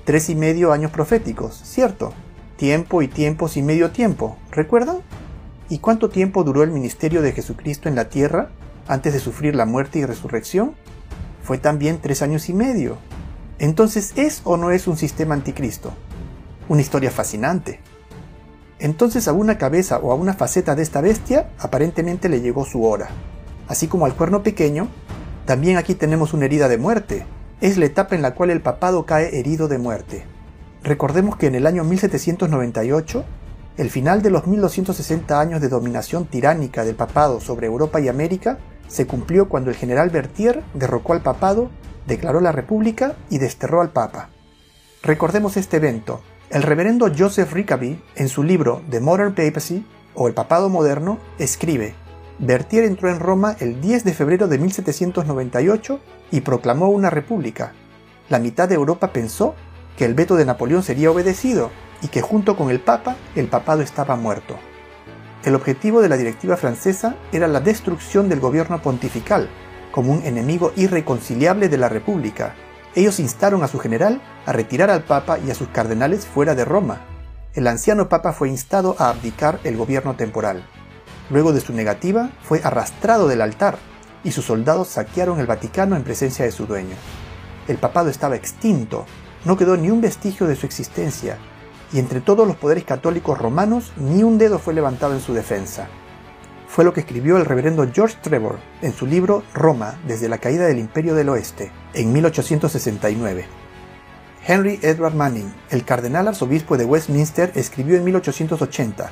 Tres y medio años proféticos, ¿cierto? Tiempo y tiempos y medio tiempo, ¿recuerdan? ¿Y cuánto tiempo duró el ministerio de Jesucristo en la tierra antes de sufrir la muerte y resurrección? Fue también tres años y medio. Entonces, ¿es o no es un sistema anticristo? Una historia fascinante. Entonces a una cabeza o a una faceta de esta bestia aparentemente le llegó su hora. Así como al cuerno pequeño, también aquí tenemos una herida de muerte. Es la etapa en la cual el papado cae herido de muerte. Recordemos que en el año 1798, el final de los 1260 años de dominación tiránica del papado sobre Europa y América se cumplió cuando el general Berthier derrocó al papado, declaró la república y desterró al papa. Recordemos este evento, el reverendo Joseph Rickaby, en su libro The Modern Papacy, o El Papado Moderno, escribe, Bertier entró en Roma el 10 de febrero de 1798 y proclamó una república. La mitad de Europa pensó que el veto de Napoleón sería obedecido y que junto con el Papa el papado estaba muerto. El objetivo de la directiva francesa era la destrucción del gobierno pontifical, como un enemigo irreconciliable de la República, ellos instaron a su general a retirar al Papa y a sus cardenales fuera de Roma. El anciano Papa fue instado a abdicar el gobierno temporal. Luego de su negativa, fue arrastrado del altar y sus soldados saquearon el Vaticano en presencia de su dueño. El papado estaba extinto, no quedó ni un vestigio de su existencia, y entre todos los poderes católicos romanos ni un dedo fue levantado en su defensa. Fue lo que escribió el reverendo George Trevor en su libro Roma desde la caída del Imperio del Oeste, en 1869. Henry Edward Manning, el cardenal arzobispo de Westminster, escribió en 1880,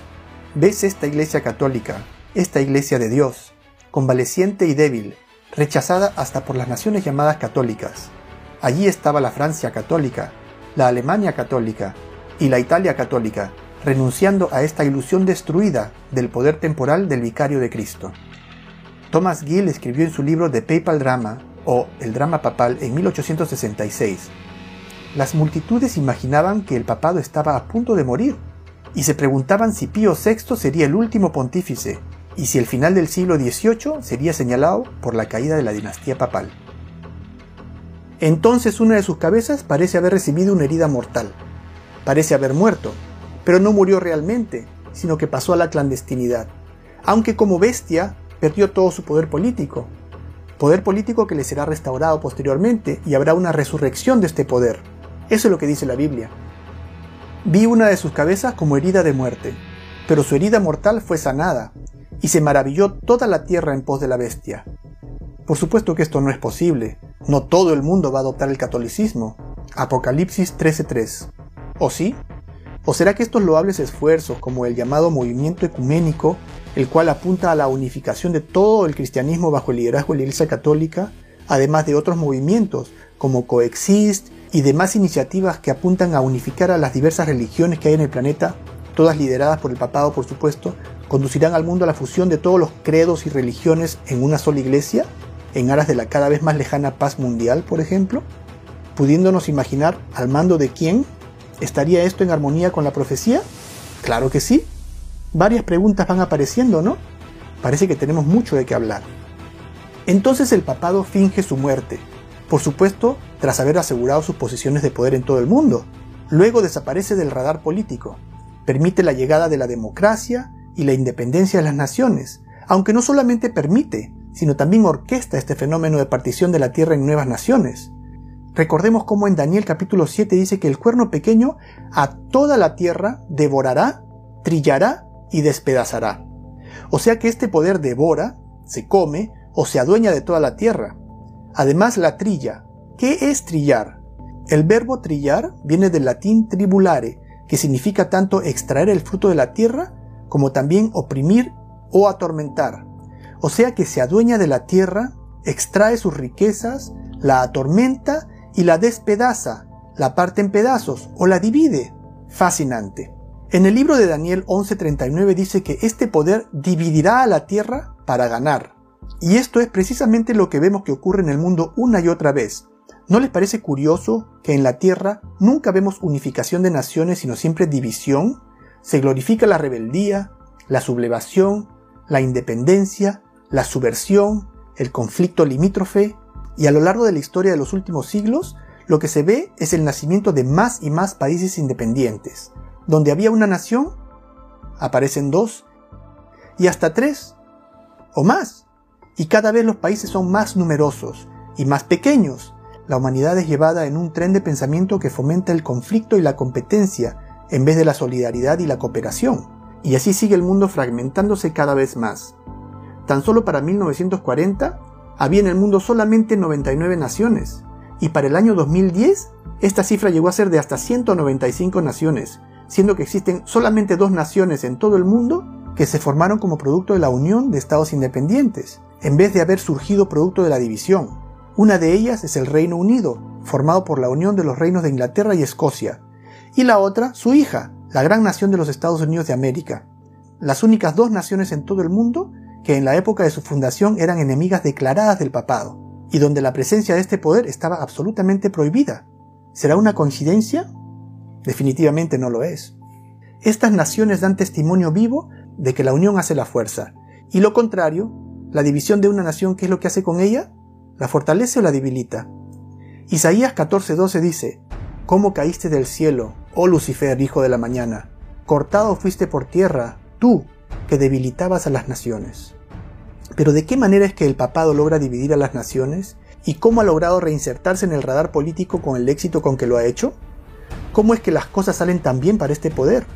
¿Ves esta iglesia católica, esta iglesia de Dios, convaleciente y débil, rechazada hasta por las naciones llamadas católicas? Allí estaba la Francia católica, la Alemania católica y la Italia católica, renunciando a esta ilusión destruida del poder temporal del vicario de Cristo. Thomas Gill escribió en su libro The Papal Drama, o El Drama Papal, en 1866. Las multitudes imaginaban que el papado estaba a punto de morir, y se preguntaban si Pío VI sería el último pontífice, y si el final del siglo XVIII sería señalado por la caída de la dinastía papal. Entonces una de sus cabezas parece haber recibido una herida mortal. Parece haber muerto, pero no murió realmente, sino que pasó a la clandestinidad, aunque como bestia perdió todo su poder político, poder político que le será restaurado posteriormente y habrá una resurrección de este poder. Eso es lo que dice la Biblia. Vi una de sus cabezas como herida de muerte, pero su herida mortal fue sanada, y se maravilló toda la tierra en pos de la bestia. Por supuesto que esto no es posible, no todo el mundo va a adoptar el catolicismo. Apocalipsis 13:3. ¿O sí? ¿O será que estos loables esfuerzos, como el llamado movimiento ecuménico, el cual apunta a la unificación de todo el cristianismo bajo el liderazgo de la Iglesia Católica, además de otros movimientos como Coexist y demás iniciativas que apuntan a unificar a las diversas religiones que hay en el planeta, todas lideradas por el papado por supuesto, conducirán al mundo a la fusión de todos los credos y religiones en una sola iglesia? en aras de la cada vez más lejana paz mundial, por ejemplo? Pudiéndonos imaginar al mando de quién, ¿estaría esto en armonía con la profecía? Claro que sí. Varias preguntas van apareciendo, ¿no? Parece que tenemos mucho de qué hablar. Entonces el papado finge su muerte, por supuesto tras haber asegurado sus posiciones de poder en todo el mundo. Luego desaparece del radar político, permite la llegada de la democracia y la independencia de las naciones, aunque no solamente permite, sino también orquesta este fenómeno de partición de la tierra en nuevas naciones. Recordemos cómo en Daniel capítulo 7 dice que el cuerno pequeño a toda la tierra devorará, trillará y despedazará. O sea que este poder devora, se come o se adueña de toda la tierra. Además la trilla. ¿Qué es trillar? El verbo trillar viene del latín tribulare, que significa tanto extraer el fruto de la tierra como también oprimir o atormentar o sea que se adueña de la tierra, extrae sus riquezas, la atormenta y la despedaza, la parte en pedazos o la divide. Fascinante. En el libro de Daniel 11:39 dice que este poder dividirá a la tierra para ganar. Y esto es precisamente lo que vemos que ocurre en el mundo una y otra vez. ¿No les parece curioso que en la tierra nunca vemos unificación de naciones sino siempre división? Se glorifica la rebeldía, la sublevación, la independencia, la subversión, el conflicto limítrofe, y a lo largo de la historia de los últimos siglos, lo que se ve es el nacimiento de más y más países independientes. Donde había una nación, aparecen dos, y hasta tres, o más. Y cada vez los países son más numerosos y más pequeños. La humanidad es llevada en un tren de pensamiento que fomenta el conflicto y la competencia, en vez de la solidaridad y la cooperación. Y así sigue el mundo fragmentándose cada vez más. Tan solo para 1940 había en el mundo solamente 99 naciones, y para el año 2010 esta cifra llegó a ser de hasta 195 naciones, siendo que existen solamente dos naciones en todo el mundo que se formaron como producto de la unión de estados independientes, en vez de haber surgido producto de la división. Una de ellas es el Reino Unido, formado por la unión de los reinos de Inglaterra y Escocia, y la otra, su hija, la gran nación de los Estados Unidos de América. Las únicas dos naciones en todo el mundo que en la época de su fundación eran enemigas declaradas del papado, y donde la presencia de este poder estaba absolutamente prohibida. ¿Será una coincidencia? Definitivamente no lo es. Estas naciones dan testimonio vivo de que la unión hace la fuerza, y lo contrario, la división de una nación, ¿qué es lo que hace con ella? ¿La fortalece o la debilita? Isaías 14:12 dice, ¿Cómo caíste del cielo, oh Lucifer, hijo de la mañana? Cortado fuiste por tierra, tú, que debilitabas a las naciones. Pero ¿de qué manera es que el papado logra dividir a las naciones? ¿Y cómo ha logrado reinsertarse en el radar político con el éxito con que lo ha hecho? ¿Cómo es que las cosas salen tan bien para este poder?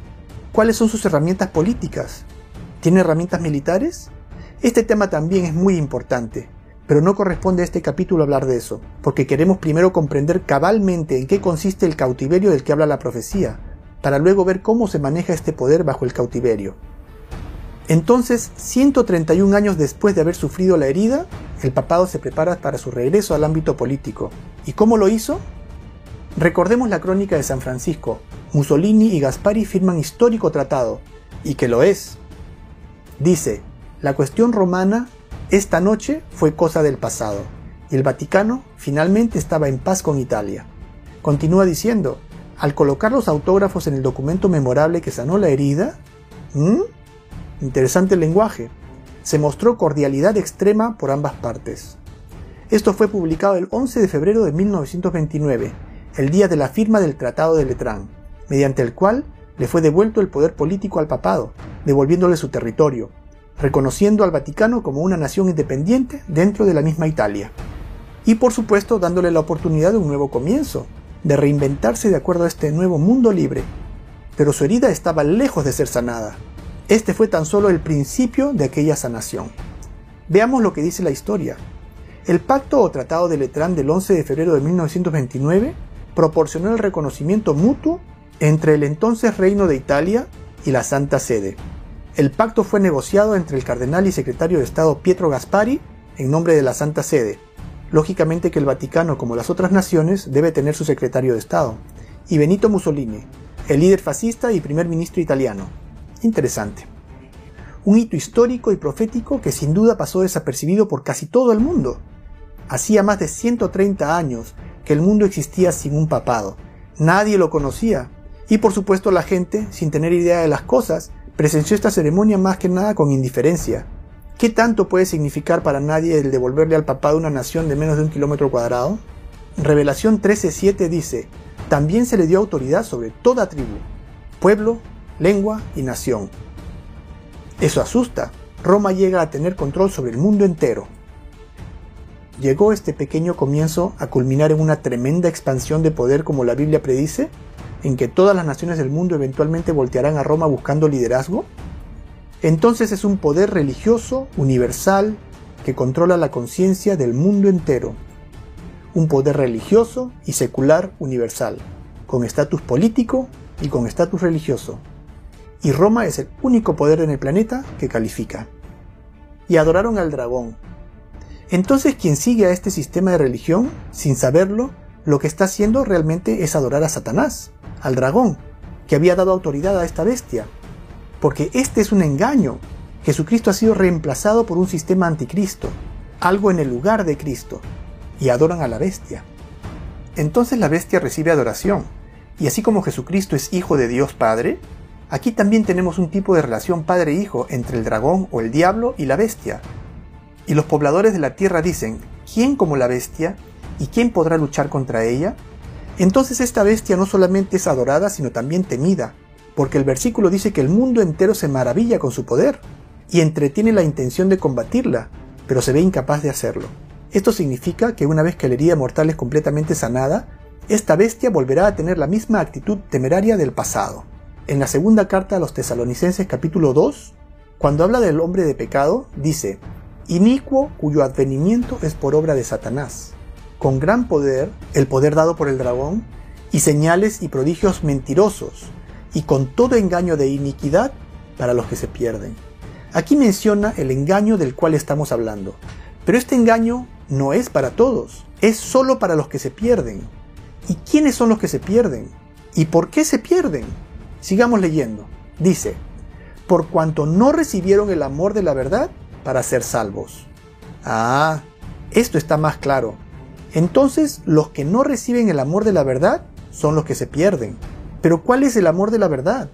¿Cuáles son sus herramientas políticas? ¿Tiene herramientas militares? Este tema también es muy importante, pero no corresponde a este capítulo hablar de eso, porque queremos primero comprender cabalmente en qué consiste el cautiverio del que habla la profecía, para luego ver cómo se maneja este poder bajo el cautiverio. Entonces, 131 años después de haber sufrido la herida, el papado se prepara para su regreso al ámbito político. ¿Y cómo lo hizo? Recordemos la crónica de San Francisco. Mussolini y Gaspari firman histórico tratado, y que lo es. Dice, la cuestión romana esta noche fue cosa del pasado, y el Vaticano finalmente estaba en paz con Italia. Continúa diciendo, al colocar los autógrafos en el documento memorable que sanó la herida, interesante lenguaje, se mostró cordialidad extrema por ambas partes. Esto fue publicado el 11 de febrero de 1929, el día de la firma del Tratado de Letrán, mediante el cual le fue devuelto el poder político al papado, devolviéndole su territorio, reconociendo al Vaticano como una nación independiente dentro de la misma Italia. Y por supuesto dándole la oportunidad de un nuevo comienzo, de reinventarse de acuerdo a este nuevo mundo libre. Pero su herida estaba lejos de ser sanada. Este fue tan solo el principio de aquella sanación. Veamos lo que dice la historia. El pacto o tratado de Letrán del 11 de febrero de 1929 proporcionó el reconocimiento mutuo entre el entonces Reino de Italia y la Santa Sede. El pacto fue negociado entre el cardenal y secretario de Estado Pietro Gaspari en nombre de la Santa Sede. Lógicamente que el Vaticano, como las otras naciones, debe tener su secretario de Estado. Y Benito Mussolini, el líder fascista y primer ministro italiano. Interesante. Un hito histórico y profético que sin duda pasó desapercibido por casi todo el mundo. Hacía más de 130 años que el mundo existía sin un papado. Nadie lo conocía. Y por supuesto la gente, sin tener idea de las cosas, presenció esta ceremonia más que nada con indiferencia. ¿Qué tanto puede significar para nadie el devolverle al papado una nación de menos de un kilómetro cuadrado? Revelación 13.7 dice, también se le dio autoridad sobre toda tribu, pueblo, lengua y nación. Eso asusta. Roma llega a tener control sobre el mundo entero. ¿Llegó este pequeño comienzo a culminar en una tremenda expansión de poder como la Biblia predice? ¿En que todas las naciones del mundo eventualmente voltearán a Roma buscando liderazgo? Entonces es un poder religioso, universal, que controla la conciencia del mundo entero. Un poder religioso y secular universal, con estatus político y con estatus religioso. Y Roma es el único poder en el planeta que califica. Y adoraron al dragón, entonces quien sigue a este sistema de religión, sin saberlo, lo que está haciendo realmente es adorar a Satanás, al dragón, que había dado autoridad a esta bestia. Porque este es un engaño. Jesucristo ha sido reemplazado por un sistema anticristo, algo en el lugar de Cristo, y adoran a la bestia. Entonces la bestia recibe adoración, y así como Jesucristo es hijo de Dios Padre, aquí también tenemos un tipo de relación padre-hijo entre el dragón o el diablo y la bestia, y los pobladores de la tierra dicen, ¿quién como la bestia? ¿Y quién podrá luchar contra ella? Entonces esta bestia no solamente es adorada, sino también temida, porque el versículo dice que el mundo entero se maravilla con su poder, y entretiene la intención de combatirla, pero se ve incapaz de hacerlo. Esto significa que una vez que la herida mortal es completamente sanada, esta bestia volverá a tener la misma actitud temeraria del pasado. En la segunda carta a los tesalonicenses capítulo 2, cuando habla del hombre de pecado, dice, inicuo cuyo advenimiento es por obra de Satanás, con gran poder, el poder dado por el dragón, y señales y prodigios mentirosos, y con todo engaño de iniquidad para los que se pierden. Aquí menciona el engaño del cual estamos hablando, pero este engaño no es para todos, es solo para los que se pierden. ¿Y quiénes son los que se pierden? ¿Y por qué se pierden? Sigamos leyendo. Dice, por cuanto no recibieron el amor de la verdad, para ser salvos. Ah, esto está más claro. Entonces, los que no reciben el amor de la verdad son los que se pierden. Pero ¿cuál es el amor de la verdad?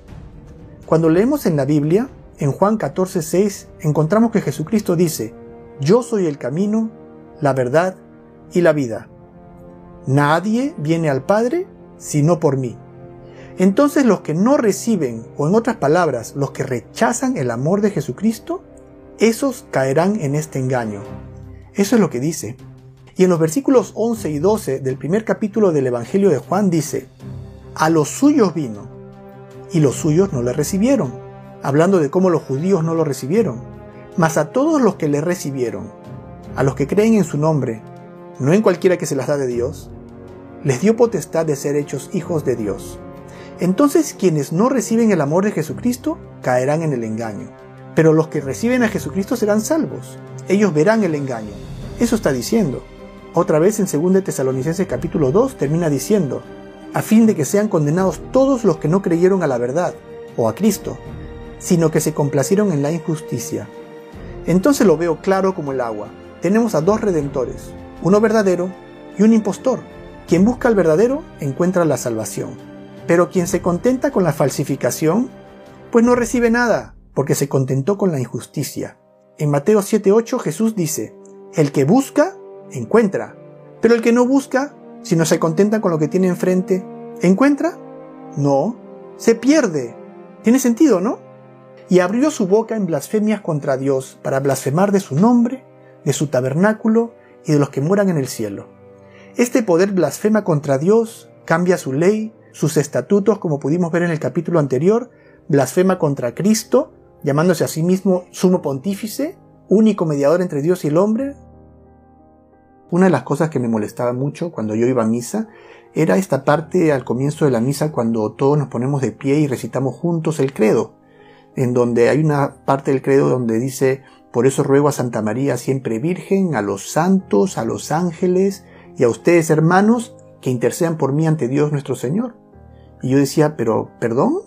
Cuando leemos en la Biblia, en Juan 14:6, encontramos que Jesucristo dice, Yo soy el camino, la verdad y la vida. Nadie viene al Padre sino por mí. Entonces los que no reciben, o en otras palabras, los que rechazan el amor de Jesucristo, esos caerán en este engaño. Eso es lo que dice. Y en los versículos 11 y 12 del primer capítulo del Evangelio de Juan dice, A los suyos vino, y los suyos no le recibieron, hablando de cómo los judíos no lo recibieron. Mas a todos los que le recibieron, a los que creen en su nombre, no en cualquiera que se las da de Dios, les dio potestad de ser hechos hijos de Dios. Entonces quienes no reciben el amor de Jesucristo caerán en el engaño, pero los que reciben a Jesucristo serán salvos. Ellos verán el engaño. Eso está diciendo. Otra vez en 2 Tesalonicenses capítulo 2 termina diciendo, a fin de que sean condenados todos los que no creyeron a la verdad o a Cristo, sino que se complacieron en la injusticia. Entonces lo veo claro como el agua. Tenemos a dos redentores, uno verdadero y un impostor. Quien busca al verdadero encuentra la salvación, pero quien se contenta con la falsificación, pues no recibe nada, porque se contentó con la injusticia. En Mateo 7:8 Jesús dice, el que busca, encuentra, pero el que no busca, si no se contenta con lo que tiene enfrente, ¿encuentra? No, se pierde. Tiene sentido, ¿no? Y abrió su boca en blasfemias contra Dios para blasfemar de su nombre, de su tabernáculo y de los que moran en el cielo. Este poder blasfema contra Dios, cambia su ley, sus estatutos, como pudimos ver en el capítulo anterior, blasfema contra Cristo, llamándose a sí mismo sumo pontífice, único mediador entre Dios y el hombre. Una de las cosas que me molestaba mucho cuando yo iba a misa era esta parte al comienzo de la misa cuando todos nos ponemos de pie y recitamos juntos el credo, en donde hay una parte del credo donde dice, por eso ruego a Santa María siempre Virgen, a los santos, a los ángeles y a ustedes hermanos que intercedan por mí ante Dios nuestro Señor. Y yo decía, pero, ¿perdón?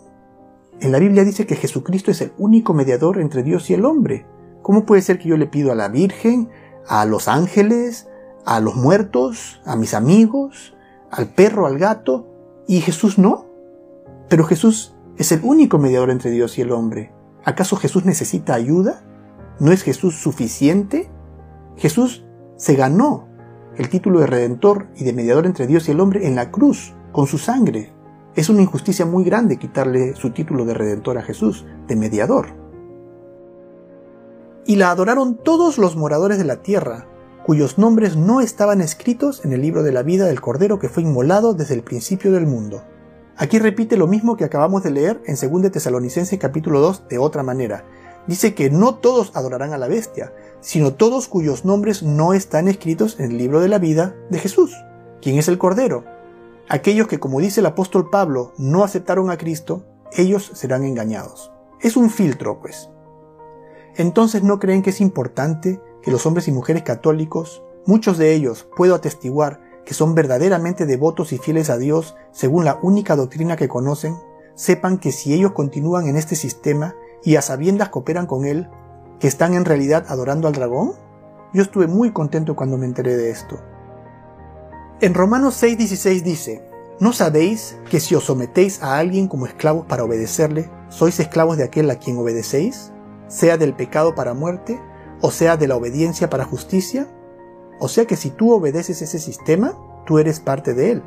En la Biblia dice que Jesucristo es el único mediador entre Dios y el hombre. ¿Cómo puede ser que yo le pido a la Virgen, a los ángeles, a los muertos, a mis amigos, al perro, al gato, y Jesús no? Pero Jesús es el único mediador entre Dios y el hombre. ¿Acaso Jesús necesita ayuda? ¿No es Jesús suficiente? Jesús se ganó el título de redentor y de mediador entre Dios y el hombre en la cruz, con su sangre. Es una injusticia muy grande quitarle su título de redentor a Jesús, de mediador. Y la adoraron todos los moradores de la tierra, cuyos nombres no estaban escritos en el libro de la vida del Cordero que fue inmolado desde el principio del mundo. Aquí repite lo mismo que acabamos de leer en 2 Tesalonicenses capítulo 2 de otra manera. Dice que no todos adorarán a la bestia, sino todos cuyos nombres no están escritos en el libro de la vida de Jesús, quien es el Cordero. Aquellos que, como dice el apóstol Pablo, no aceptaron a Cristo, ellos serán engañados. Es un filtro, pues. Entonces, ¿no creen que es importante que los hombres y mujeres católicos, muchos de ellos, puedo atestiguar, que son verdaderamente devotos y fieles a Dios según la única doctrina que conocen, sepan que si ellos continúan en este sistema y a sabiendas cooperan con él, que están en realidad adorando al dragón? Yo estuve muy contento cuando me enteré de esto. En Romanos 6:16 dice, ¿no sabéis que si os sometéis a alguien como esclavos para obedecerle, sois esclavos de aquel a quien obedecéis, sea del pecado para muerte, o sea de la obediencia para justicia? O sea que si tú obedeces ese sistema, tú eres parte de él.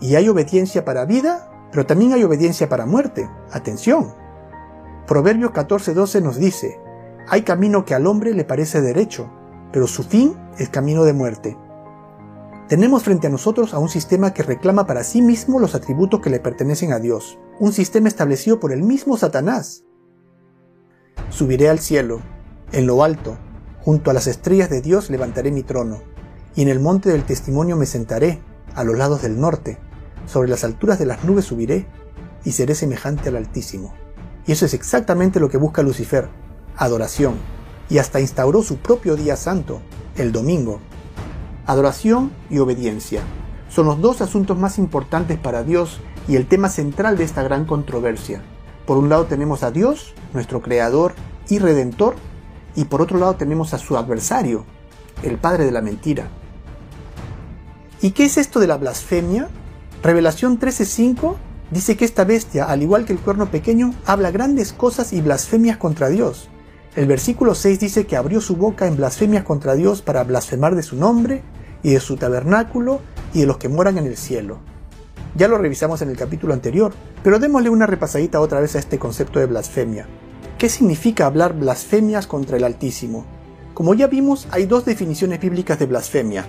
Y hay obediencia para vida, pero también hay obediencia para muerte. Atención. Proverbios 14:12 nos dice, hay camino que al hombre le parece derecho, pero su fin es camino de muerte. Tenemos frente a nosotros a un sistema que reclama para sí mismo los atributos que le pertenecen a Dios, un sistema establecido por el mismo Satanás. Subiré al cielo, en lo alto, junto a las estrellas de Dios levantaré mi trono, y en el monte del testimonio me sentaré, a los lados del norte, sobre las alturas de las nubes subiré, y seré semejante al Altísimo. Y eso es exactamente lo que busca Lucifer, adoración, y hasta instauró su propio día santo, el domingo. Adoración y obediencia son los dos asuntos más importantes para Dios y el tema central de esta gran controversia. Por un lado tenemos a Dios, nuestro Creador y Redentor, y por otro lado tenemos a su adversario, el Padre de la Mentira. ¿Y qué es esto de la blasfemia? Revelación 13:5 dice que esta bestia, al igual que el cuerno pequeño, habla grandes cosas y blasfemias contra Dios. El versículo 6 dice que abrió su boca en blasfemias contra Dios para blasfemar de su nombre y de su tabernáculo y de los que moran en el cielo. Ya lo revisamos en el capítulo anterior, pero démosle una repasadita otra vez a este concepto de blasfemia. ¿Qué significa hablar blasfemias contra el Altísimo? Como ya vimos, hay dos definiciones bíblicas de blasfemia.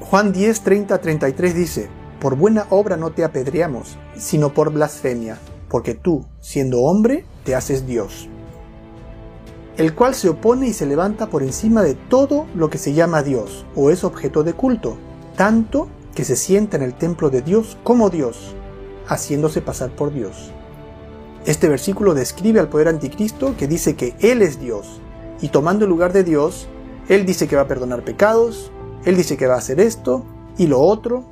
Juan 10, 30, 33 dice, por buena obra no te apedreamos, sino por blasfemia, porque tú, siendo hombre, te haces Dios. El cual se opone y se levanta por encima de todo lo que se llama Dios o es objeto de culto, tanto que se sienta en el templo de Dios como Dios, haciéndose pasar por Dios. Este versículo describe al poder anticristo que dice que Él es Dios, y tomando el lugar de Dios, Él dice que va a perdonar pecados, Él dice que va a hacer esto y lo otro.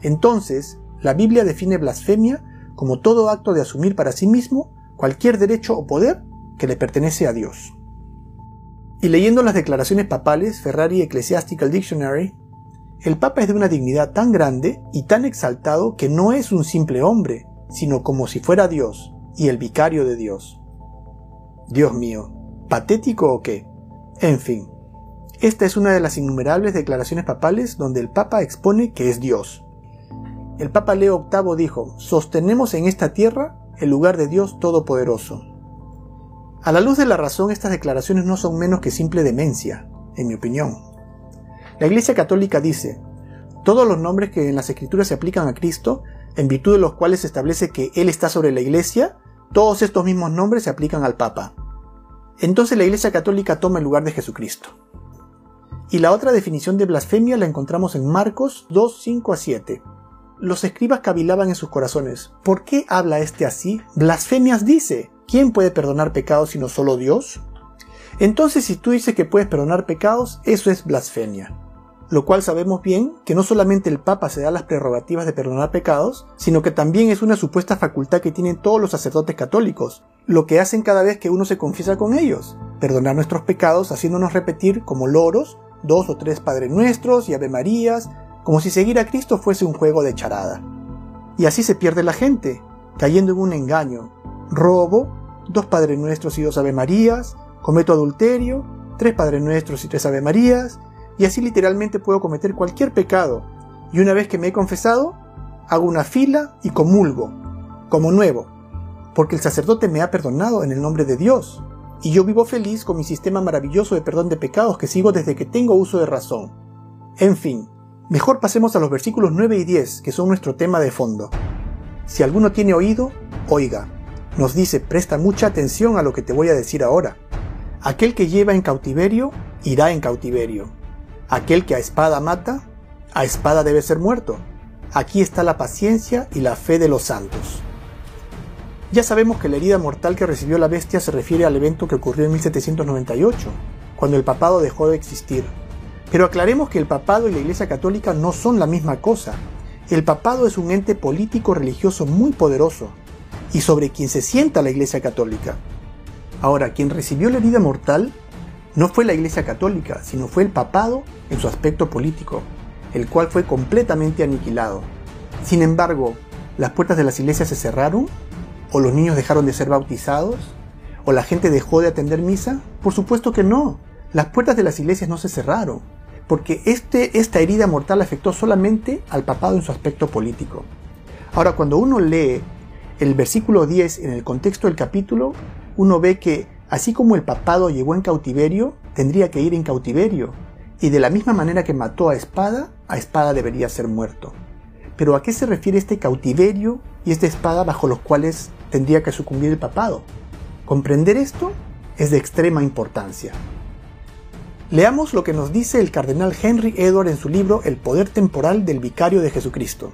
Entonces, la Biblia define blasfemia como todo acto de asumir para sí mismo cualquier derecho o poder que le pertenece a Dios. Y leyendo las declaraciones papales, Ferrari Ecclesiastical Dictionary, el Papa es de una dignidad tan grande y tan exaltado que no es un simple hombre, sino como si fuera Dios y el vicario de Dios. Dios mío, ¿patético o qué? En fin, esta es una de las innumerables declaraciones papales donde el Papa expone que es Dios. El Papa Leo VIII dijo, sostenemos en esta tierra el lugar de Dios Todopoderoso. A la luz de la razón, estas declaraciones no son menos que simple demencia, en mi opinión. La Iglesia Católica dice, todos los nombres que en las Escrituras se aplican a Cristo, en virtud de los cuales se establece que Él está sobre la Iglesia, todos estos mismos nombres se aplican al Papa. Entonces la Iglesia Católica toma el lugar de Jesucristo. Y la otra definición de blasfemia la encontramos en Marcos 2, 5 a 7. Los escribas cavilaban en sus corazones. ¿Por qué habla este así? Blasfemias dice. ¿Quién puede perdonar pecados sino solo Dios? Entonces si tú dices que puedes perdonar pecados, eso es blasfemia lo cual sabemos bien que no solamente el Papa se da las prerrogativas de perdonar pecados, sino que también es una supuesta facultad que tienen todos los sacerdotes católicos, lo que hacen cada vez que uno se confiesa con ellos, perdonar nuestros pecados haciéndonos repetir como loros dos o tres Padre Nuestros y Ave Marías, como si seguir a Cristo fuese un juego de charada. Y así se pierde la gente, cayendo en un engaño. Robo, dos Padre Nuestros y dos Ave Marías, cometo adulterio, tres Padre Nuestros y tres Ave Marías, y así literalmente puedo cometer cualquier pecado, y una vez que me he confesado, hago una fila y comulgo, como nuevo, porque el sacerdote me ha perdonado en el nombre de Dios, y yo vivo feliz con mi sistema maravilloso de perdón de pecados que sigo desde que tengo uso de razón. En fin, mejor pasemos a los versículos 9 y 10, que son nuestro tema de fondo. Si alguno tiene oído, oiga. Nos dice, presta mucha atención a lo que te voy a decir ahora. Aquel que lleva en cautiverio, irá en cautiverio Aquel que a espada mata, a espada debe ser muerto. Aquí está la paciencia y la fe de los santos. Ya sabemos que la herida mortal que recibió la bestia se refiere al evento que ocurrió en 1798, cuando el papado dejó de existir. Pero aclaremos que el papado y la Iglesia Católica no son la misma cosa. El papado es un ente político religioso muy poderoso, y sobre quien se sienta la Iglesia Católica. Ahora, quien recibió la herida mortal no fue la Iglesia Católica, sino fue el papado en su aspecto político, el cual fue completamente aniquilado. Sin embargo, ¿las puertas de las iglesias se cerraron? ¿O los niños dejaron de ser bautizados? ¿O la gente dejó de atender misa? Por supuesto que no. Las puertas de las iglesias no se cerraron, porque este, esta herida mortal afectó solamente al papado en su aspecto político. Ahora, cuando uno lee el versículo 10 en el contexto del capítulo, uno ve que Así como el papado llegó en cautiverio, tendría que ir en cautiverio, y de la misma manera que mató a espada, a espada debería ser muerto. Pero ¿a qué se refiere este cautiverio y esta espada bajo los cuales tendría que sucumbir el papado? Comprender esto es de extrema importancia. Leamos lo que nos dice el cardenal Henry Edward en su libro El poder temporal del vicario de Jesucristo.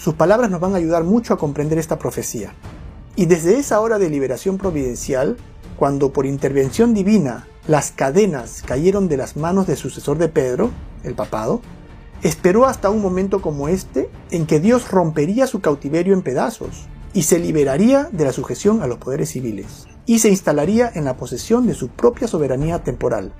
Sus palabras nos van a ayudar mucho a comprender esta profecía. Y desde esa hora de liberación providencial, cuando por intervención divina las cadenas cayeron de las manos del sucesor de Pedro, el papado, esperó hasta un momento como este en que Dios rompería su cautiverio en pedazos y se liberaría de la sujeción a los poderes civiles y se instalaría en la posesión de su propia soberanía temporal.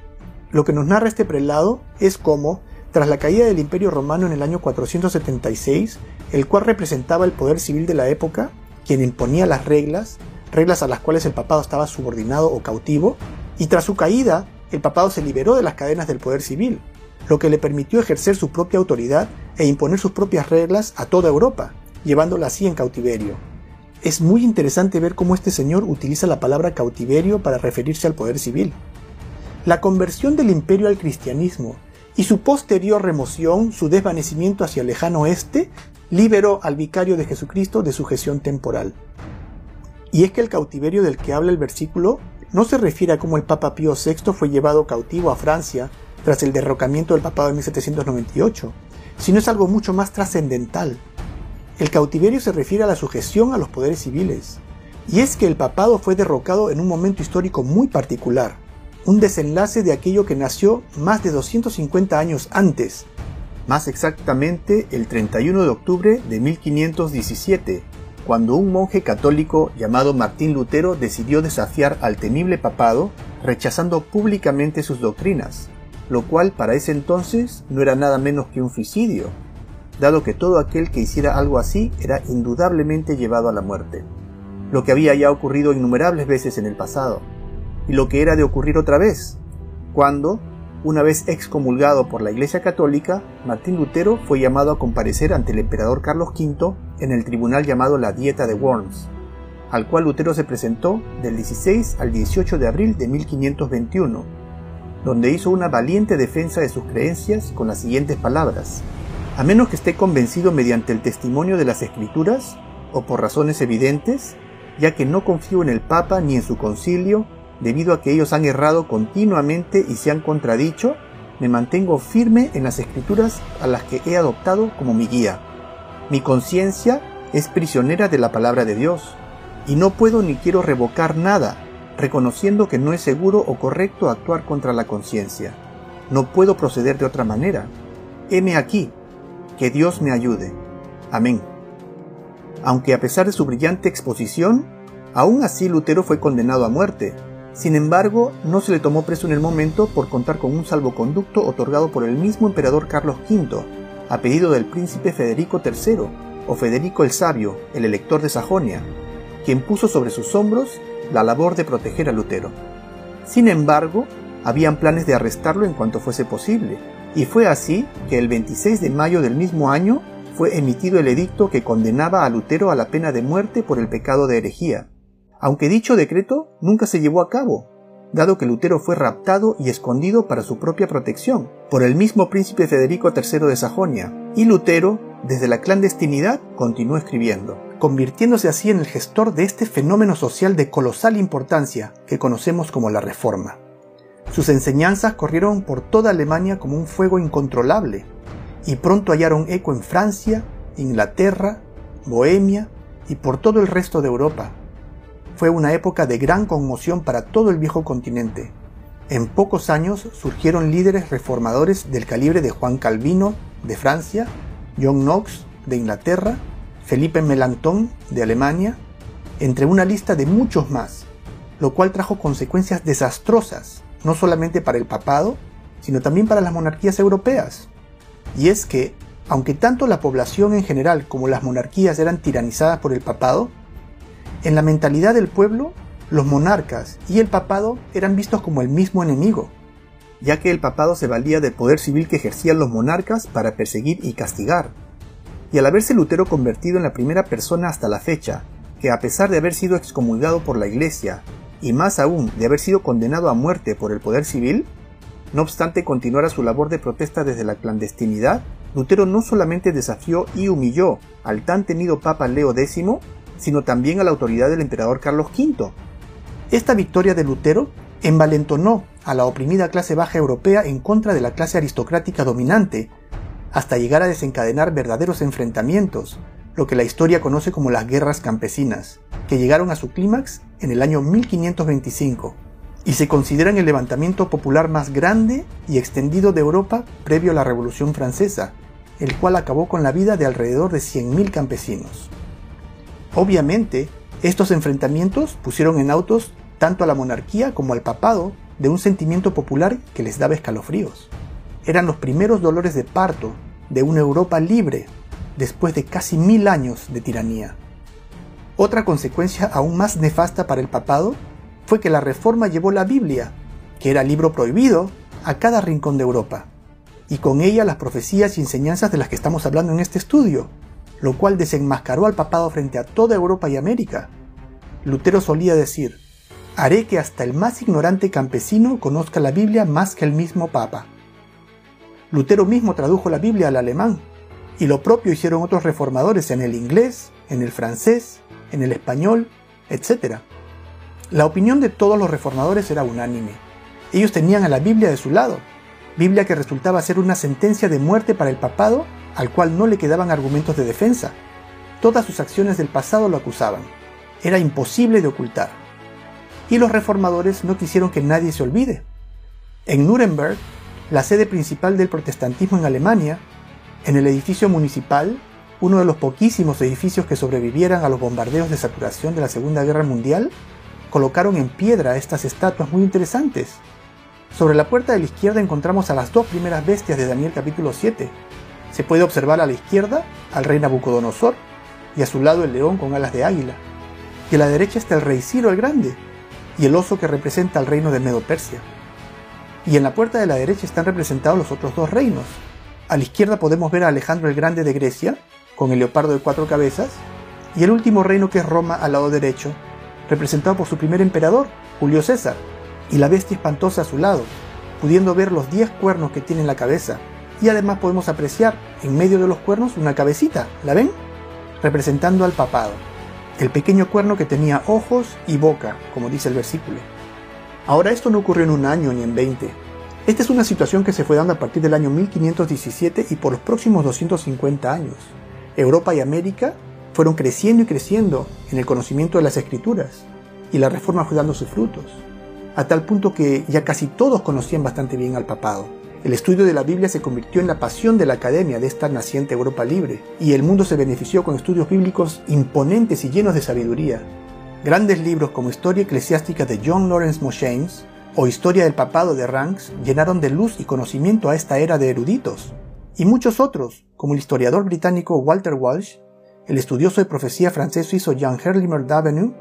Lo que nos narra este prelado es cómo, tras la caída del Imperio Romano en el año 476, el cual representaba el poder civil de la época, quien imponía las reglas, reglas a las cuales el papado estaba subordinado o cautivo, y tras su caída, el papado se liberó de las cadenas del poder civil, lo que le permitió ejercer su propia autoridad e imponer sus propias reglas a toda Europa, llevándola así en cautiverio. Es muy interesante ver cómo este señor utiliza la palabra cautiverio para referirse al poder civil. La conversión del imperio al cristianismo y su posterior remoción, su desvanecimiento hacia el lejano oeste, liberó al vicario de Jesucristo de su gestión temporal. Y es que el cautiverio del que habla el versículo no se refiere a cómo el Papa Pío VI fue llevado cautivo a Francia tras el derrocamiento del papado en 1798, sino es algo mucho más trascendental. El cautiverio se refiere a la sujeción a los poderes civiles, y es que el papado fue derrocado en un momento histórico muy particular, un desenlace de aquello que nació más de 250 años antes, más exactamente el 31 de octubre de 1517, cuando un monje católico llamado Martín Lutero decidió desafiar al temible papado, rechazando públicamente sus doctrinas, lo cual para ese entonces no era nada menos que un suicidio, dado que todo aquel que hiciera algo así era indudablemente llevado a la muerte, lo que había ya ocurrido innumerables veces en el pasado, y lo que era de ocurrir otra vez, cuando, una vez excomulgado por la Iglesia Católica, Martín Lutero fue llamado a comparecer ante el emperador Carlos V en el tribunal llamado la Dieta de Worms, al cual Lutero se presentó del 16 al 18 de abril de 1521, donde hizo una valiente defensa de sus creencias con las siguientes palabras. A menos que esté convencido mediante el testimonio de las Escrituras, o por razones evidentes, ya que no confío en el Papa ni en su concilio, debido a que ellos han errado continuamente y se han contradicho, me mantengo firme en las escrituras a las que he adoptado como mi guía. Mi conciencia es prisionera de la palabra de Dios, y no puedo ni quiero revocar nada, reconociendo que no es seguro o correcto actuar contra la conciencia. No puedo proceder de otra manera. Heme aquí, que Dios me ayude. Amén. Aunque a pesar de su brillante exposición, aún así Lutero fue condenado a muerte, sin embargo, no se le tomó preso en el momento por contar con un salvoconducto otorgado por el mismo emperador Carlos V, a pedido del príncipe Federico III, o Federico el Sabio, el elector de Sajonia, quien puso sobre sus hombros la labor de proteger a Lutero. Sin embargo, habían planes de arrestarlo en cuanto fuese posible, y fue así que el 26 de mayo del mismo año fue emitido el edicto que condenaba a Lutero a la pena de muerte por el pecado de herejía aunque dicho decreto nunca se llevó a cabo, dado que Lutero fue raptado y escondido para su propia protección por el mismo príncipe Federico III de Sajonia, y Lutero, desde la clandestinidad, continuó escribiendo, convirtiéndose así en el gestor de este fenómeno social de colosal importancia que conocemos como la Reforma. Sus enseñanzas corrieron por toda Alemania como un fuego incontrolable, y pronto hallaron eco en Francia, Inglaterra, Bohemia y por todo el resto de Europa, fue una época de gran conmoción para todo el viejo continente. En pocos años surgieron líderes reformadores del calibre de Juan Calvino de Francia, John Knox de Inglaterra, Felipe Melanchthon de Alemania, entre una lista de muchos más, lo cual trajo consecuencias desastrosas, no solamente para el papado, sino también para las monarquías europeas. Y es que, aunque tanto la población en general como las monarquías eran tiranizadas por el papado, en la mentalidad del pueblo, los monarcas y el papado eran vistos como el mismo enemigo, ya que el papado se valía del poder civil que ejercían los monarcas para perseguir y castigar. Y al haberse Lutero convertido en la primera persona hasta la fecha, que a pesar de haber sido excomulgado por la Iglesia, y más aún de haber sido condenado a muerte por el poder civil, no obstante continuara su labor de protesta desde la clandestinidad, Lutero no solamente desafió y humilló al tan temido Papa Leo X, sino también a la autoridad del emperador Carlos V. Esta victoria de Lutero envalentonó a la oprimida clase baja europea en contra de la clase aristocrática dominante, hasta llegar a desencadenar verdaderos enfrentamientos, lo que la historia conoce como las guerras campesinas, que llegaron a su clímax en el año 1525, y se consideran el levantamiento popular más grande y extendido de Europa previo a la Revolución Francesa, el cual acabó con la vida de alrededor de 100.000 campesinos. Obviamente, estos enfrentamientos pusieron en autos tanto a la monarquía como al papado de un sentimiento popular que les daba escalofríos. Eran los primeros dolores de parto de una Europa libre después de casi mil años de tiranía. Otra consecuencia aún más nefasta para el papado fue que la reforma llevó la Biblia, que era libro prohibido, a cada rincón de Europa, y con ella las profecías y enseñanzas de las que estamos hablando en este estudio, lo cual desenmascaró al papado frente a toda Europa y América. Lutero solía decir, haré que hasta el más ignorante campesino conozca la Biblia más que el mismo Papa. Lutero mismo tradujo la Biblia al alemán, y lo propio hicieron otros reformadores en el inglés, en el francés, en el español, etc. La opinión de todos los reformadores era unánime. Ellos tenían a la Biblia de su lado, Biblia que resultaba ser una sentencia de muerte para el papado al cual no le quedaban argumentos de defensa. Todas sus acciones del pasado lo acusaban. Era imposible de ocultar. Y los reformadores no quisieron que nadie se olvide. En Nuremberg, la sede principal del protestantismo en Alemania, en el edificio municipal, uno de los poquísimos edificios que sobrevivieran a los bombardeos de saturación de la Segunda Guerra Mundial, colocaron en piedra estas estatuas muy interesantes. Sobre la puerta de la izquierda encontramos a las dos primeras bestias de Daniel capítulo 7. Se puede observar a la izquierda al rey Nabucodonosor y a su lado el león con alas de águila. Y a la derecha está el rey Ciro el Grande y el oso que representa al reino de Medo-Persia. Y en la puerta de la derecha están representados los otros dos reinos. A la izquierda podemos ver a Alejandro el Grande de Grecia, con el leopardo de cuatro cabezas, y el último reino que es Roma al lado derecho, representado por su primer emperador, Julio César, y la bestia espantosa a su lado, pudiendo ver los diez cuernos que tiene en la cabeza, y además podemos apreciar en medio de los cuernos una cabecita, ¿la ven? Representando al papado, el pequeño cuerno que tenía ojos y boca, como dice el versículo. Ahora esto no ocurrió en un año ni en veinte. Esta es una situación que se fue dando a partir del año 1517 y por los próximos 250 años. Europa y América fueron creciendo y creciendo en el conocimiento de las escrituras, y la reforma fue dando sus frutos, a tal punto que ya casi todos conocían bastante bien al papado. El estudio de la Biblia se convirtió en la pasión de la academia de esta naciente Europa libre, y el mundo se benefició con estudios bíblicos imponentes y llenos de sabiduría. Grandes libros como Historia Eclesiástica de John Lawrence Moshames o Historia del Papado de Ranks llenaron de luz y conocimiento a esta era de eruditos. Y muchos otros, como el historiador británico Walter Walsh, el estudioso de profecía francés suizo Jean Herlimer d'Avenue,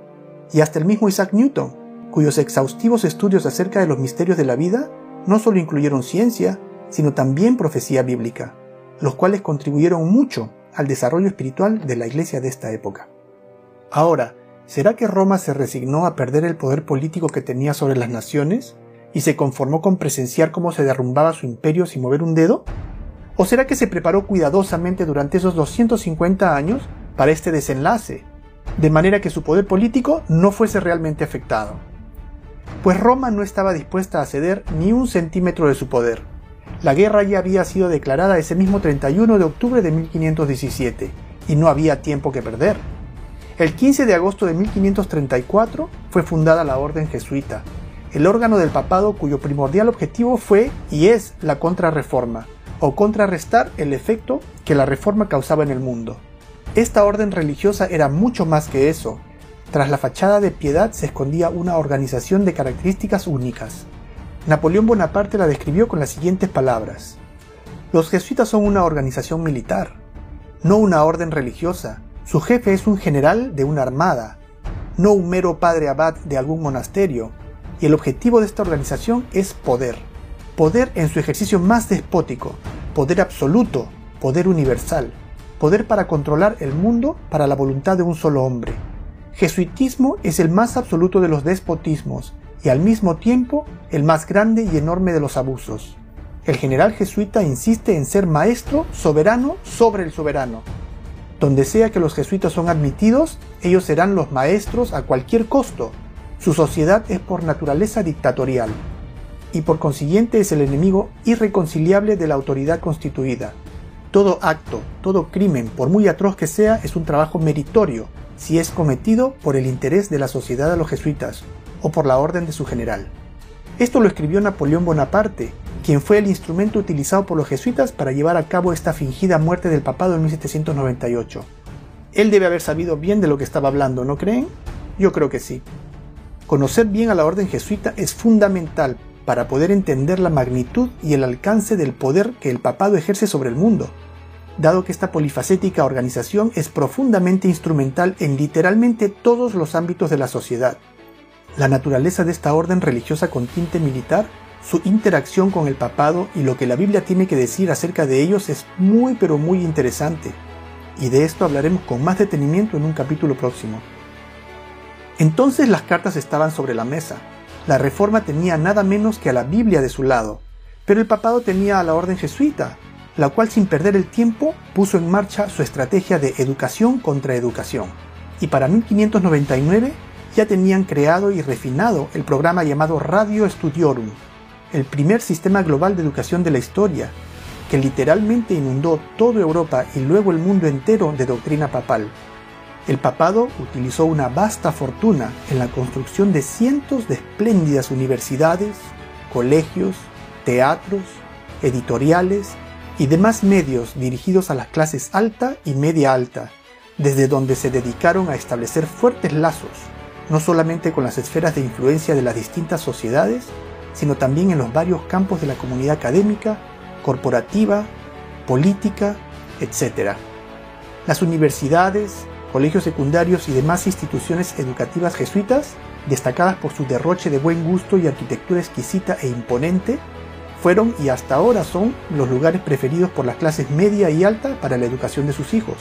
y hasta el mismo Isaac Newton, cuyos exhaustivos estudios acerca de los misterios de la vida no solo incluyeron ciencia, sino también profecía bíblica, los cuales contribuyeron mucho al desarrollo espiritual de la iglesia de esta época. Ahora, ¿será que Roma se resignó a perder el poder político que tenía sobre las naciones y se conformó con presenciar cómo se derrumbaba su imperio sin mover un dedo? ¿O será que se preparó cuidadosamente durante esos 250 años para este desenlace, de manera que su poder político no fuese realmente afectado? Pues Roma no estaba dispuesta a ceder ni un centímetro de su poder. La guerra ya había sido declarada ese mismo 31 de octubre de 1517 y no había tiempo que perder. El 15 de agosto de 1534 fue fundada la Orden Jesuita, el órgano del papado cuyo primordial objetivo fue y es la contrarreforma, o contrarrestar el efecto que la reforma causaba en el mundo. Esta orden religiosa era mucho más que eso. Tras la fachada de piedad se escondía una organización de características únicas. Napoleón Bonaparte la describió con las siguientes palabras. Los jesuitas son una organización militar, no una orden religiosa. Su jefe es un general de una armada, no un mero padre abad de algún monasterio, y el objetivo de esta organización es poder poder en su ejercicio más despótico, poder absoluto, poder universal, poder para controlar el mundo para la voluntad de un solo hombre. Jesuitismo es el más absoluto de los despotismos y al mismo tiempo el más grande y enorme de los abusos. El general jesuita insiste en ser maestro soberano sobre el soberano. Donde sea que los jesuitas son admitidos, ellos serán los maestros a cualquier costo. Su sociedad es por naturaleza dictatorial y por consiguiente es el enemigo irreconciliable de la autoridad constituida. Todo acto, todo crimen, por muy atroz que sea, es un trabajo meritorio si es cometido por el interés de la sociedad a los jesuitas o por la orden de su general. Esto lo escribió Napoleón Bonaparte, quien fue el instrumento utilizado por los jesuitas para llevar a cabo esta fingida muerte del papado en 1798. Él debe haber sabido bien de lo que estaba hablando, ¿no creen? Yo creo que sí. Conocer bien a la orden jesuita es fundamental para poder entender la magnitud y el alcance del poder que el papado ejerce sobre el mundo, dado que esta polifacética organización es profundamente instrumental en literalmente todos los ámbitos de la sociedad. La naturaleza de esta orden religiosa con tinte militar, su interacción con el papado y lo que la Biblia tiene que decir acerca de ellos es muy pero muy interesante, y de esto hablaremos con más detenimiento en un capítulo próximo. Entonces las cartas estaban sobre la mesa, la reforma tenía nada menos que a la Biblia de su lado, pero el papado tenía a la orden jesuita, la cual sin perder el tiempo puso en marcha su estrategia de educación contra educación. Y para 1599 ya tenían creado y refinado el programa llamado Radio Studiorum, el primer sistema global de educación de la historia, que literalmente inundó toda Europa y luego el mundo entero de doctrina papal. El papado utilizó una vasta fortuna en la construcción de cientos de espléndidas universidades, colegios, teatros, editoriales y demás medios dirigidos a las clases alta y media alta, desde donde se dedicaron a establecer fuertes lazos, no solamente con las esferas de influencia de las distintas sociedades, sino también en los varios campos de la comunidad académica, corporativa, política, etc. Las universidades, colegios secundarios y demás instituciones educativas jesuitas, destacadas por su derroche de buen gusto y arquitectura exquisita e imponente, fueron y hasta ahora son los lugares preferidos por las clases media y alta para la educación de sus hijos.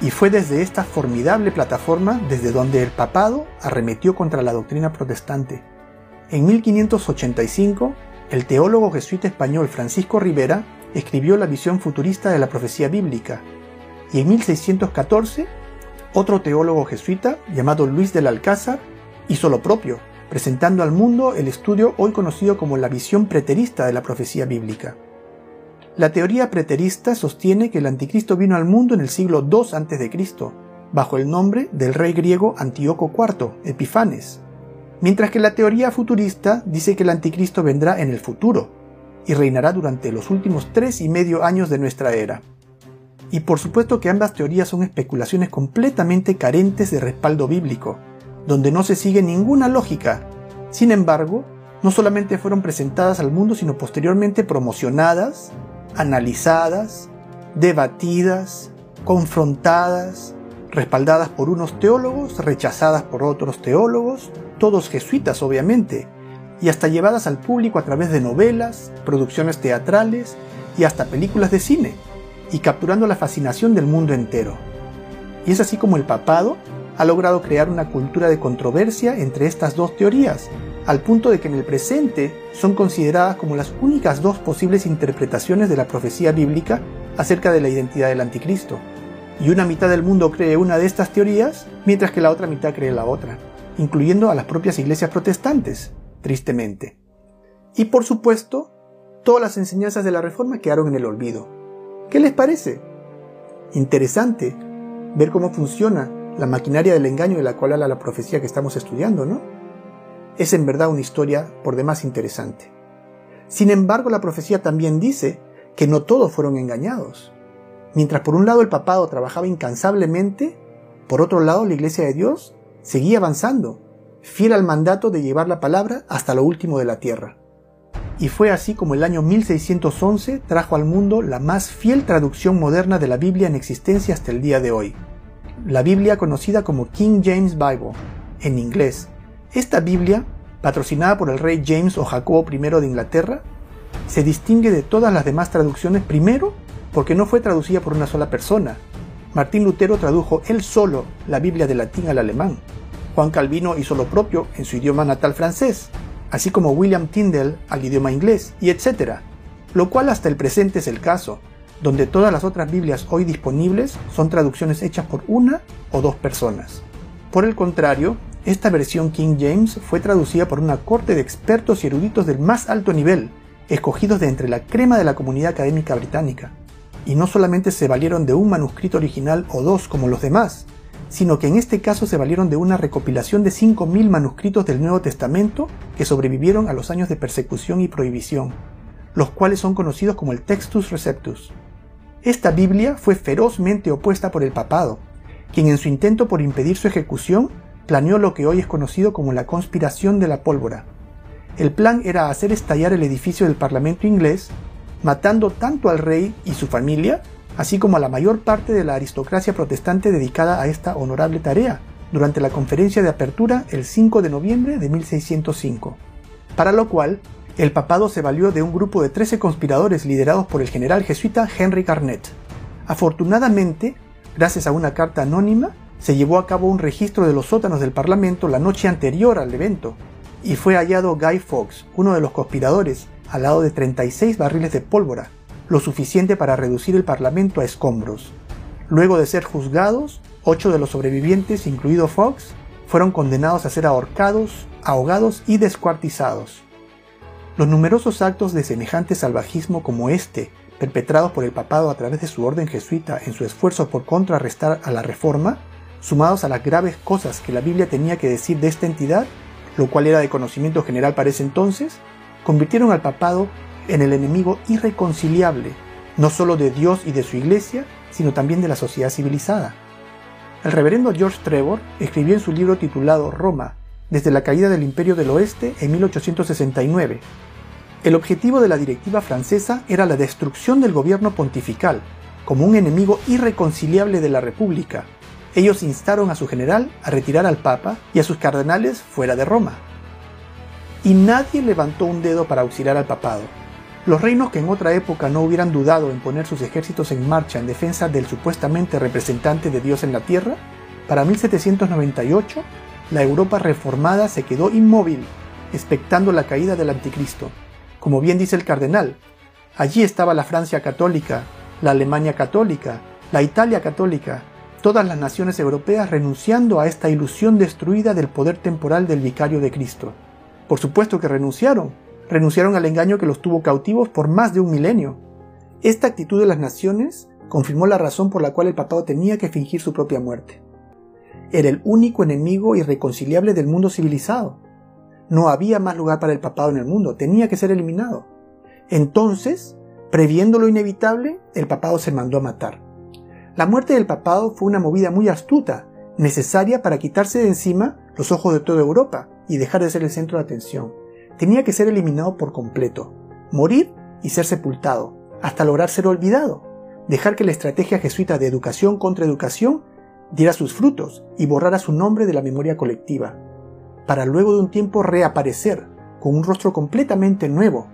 Y fue desde esta formidable plataforma desde donde el papado arremetió contra la doctrina protestante. En 1585, el teólogo jesuita español Francisco Rivera escribió la visión futurista de la profecía bíblica, y en 1614, otro teólogo jesuita llamado Luis del Alcázar hizo lo propio, presentando al mundo el estudio hoy conocido como la visión preterista de la profecía bíblica. La teoría preterista sostiene que el anticristo vino al mundo en el siglo II a.C., bajo el nombre del rey griego Antíoco IV, Epifanes, mientras que la teoría futurista dice que el anticristo vendrá en el futuro y reinará durante los últimos tres y medio años de nuestra era. Y por supuesto que ambas teorías son especulaciones completamente carentes de respaldo bíblico, donde no se sigue ninguna lógica. Sin embargo, no solamente fueron presentadas al mundo, sino posteriormente promocionadas, analizadas, debatidas, confrontadas, respaldadas por unos teólogos, rechazadas por otros teólogos, todos jesuitas obviamente, y hasta llevadas al público a través de novelas, producciones teatrales y hasta películas de cine, y capturando la fascinación del mundo entero. Y es así como el papado ha logrado crear una cultura de controversia entre estas dos teorías, al punto de que en el presente son consideradas como las únicas dos posibles interpretaciones de la profecía bíblica acerca de la identidad del anticristo. Y una mitad del mundo cree una de estas teorías, mientras que la otra mitad cree la otra, incluyendo a las propias iglesias protestantes, tristemente. Y por supuesto, todas las enseñanzas de la Reforma quedaron en el olvido. ¿Qué les parece? Interesante ver cómo funciona la maquinaria del engaño de la cual habla la profecía que estamos estudiando, ¿no? Es en verdad una historia por demás interesante. Sin embargo, la profecía también dice que no todos fueron engañados. Mientras por un lado el papado trabajaba incansablemente, por otro lado la iglesia de Dios seguía avanzando, fiel al mandato de llevar la palabra hasta lo último de la tierra. Y fue así como el año 1611 trajo al mundo la más fiel traducción moderna de la Biblia en existencia hasta el día de hoy, la Biblia conocida como King James Bible, en inglés. Esta Biblia, patrocinada por el rey James o Jacobo I de Inglaterra, se distingue de todas las demás traducciones primero porque no fue traducida por una sola persona. Martín Lutero tradujo él solo la Biblia del latín al alemán. Juan Calvino hizo lo propio en su idioma natal francés, así como William Tyndale al idioma inglés, y etc. Lo cual hasta el presente es el caso, donde todas las otras Biblias hoy disponibles son traducciones hechas por una o dos personas. Por el contrario, esta versión King James fue traducida por una corte de expertos y eruditos del más alto nivel, escogidos de entre la crema de la comunidad académica británica. Y no solamente se valieron de un manuscrito original o dos como los demás, sino que en este caso se valieron de una recopilación de 5.000 manuscritos del Nuevo Testamento que sobrevivieron a los años de persecución y prohibición, los cuales son conocidos como el Textus Receptus. Esta Biblia fue ferozmente opuesta por el papado, quien en su intento por impedir su ejecución planeó lo que hoy es conocido como la conspiración de la pólvora. El plan era hacer estallar el edificio del Parlamento inglés, matando tanto al rey y su familia, así como a la mayor parte de la aristocracia protestante dedicada a esta honorable tarea, durante la conferencia de apertura el 5 de noviembre de 1605, para lo cual el papado se valió de un grupo de 13 conspiradores liderados por el general jesuita Henry Garnet. Afortunadamente, gracias a una carta anónima, se llevó a cabo un registro de los sótanos del Parlamento la noche anterior al evento, y fue hallado Guy Fawkes, uno de los conspiradores, al lado de 36 barriles de pólvora, lo suficiente para reducir el Parlamento a escombros. Luego de ser juzgados, ocho de los sobrevivientes, incluido Fox, fueron condenados a ser ahorcados, ahogados y descuartizados. Los numerosos actos de semejante salvajismo como este, perpetrados por el papado a través de su orden jesuita en su esfuerzo por contrarrestar a la reforma, sumados a las graves cosas que la Biblia tenía que decir de esta entidad, lo cual era de conocimiento general para ese entonces, convirtieron al papado en el enemigo irreconciliable, no solo de Dios y de su iglesia, sino también de la sociedad civilizada. El reverendo George Trevor escribió en su libro titulado Roma, desde la caída del Imperio del Oeste en 1869. El objetivo de la directiva francesa era la destrucción del gobierno pontifical, como un enemigo irreconciliable de la República. Ellos instaron a su general a retirar al Papa y a sus cardenales fuera de Roma. Y nadie levantó un dedo para auxiliar al papado. Los reinos que en otra época no hubieran dudado en poner sus ejércitos en marcha en defensa del supuestamente representante de Dios en la tierra, para 1798 la Europa reformada se quedó inmóvil, expectando la caída del anticristo. Como bien dice el cardenal, allí estaba la Francia católica, la Alemania católica, la Italia católica, todas las naciones europeas renunciando a esta ilusión destruida del poder temporal del vicario de Cristo. Por supuesto que renunciaron, renunciaron al engaño que los tuvo cautivos por más de un milenio. Esta actitud de las naciones confirmó la razón por la cual el papado tenía que fingir su propia muerte era el único enemigo irreconciliable del mundo civilizado. No había más lugar para el papado en el mundo, tenía que ser eliminado. Entonces, previendo lo inevitable, el papado se mandó a matar. La muerte del papado fue una movida muy astuta, necesaria para quitarse de encima los ojos de toda Europa y dejar de ser el centro de atención. Tenía que ser eliminado por completo, morir y ser sepultado, hasta lograr ser olvidado, dejar que la estrategia jesuita de educación contra educación diera sus frutos y borrara su nombre de la memoria colectiva, para luego de un tiempo reaparecer con un rostro completamente nuevo,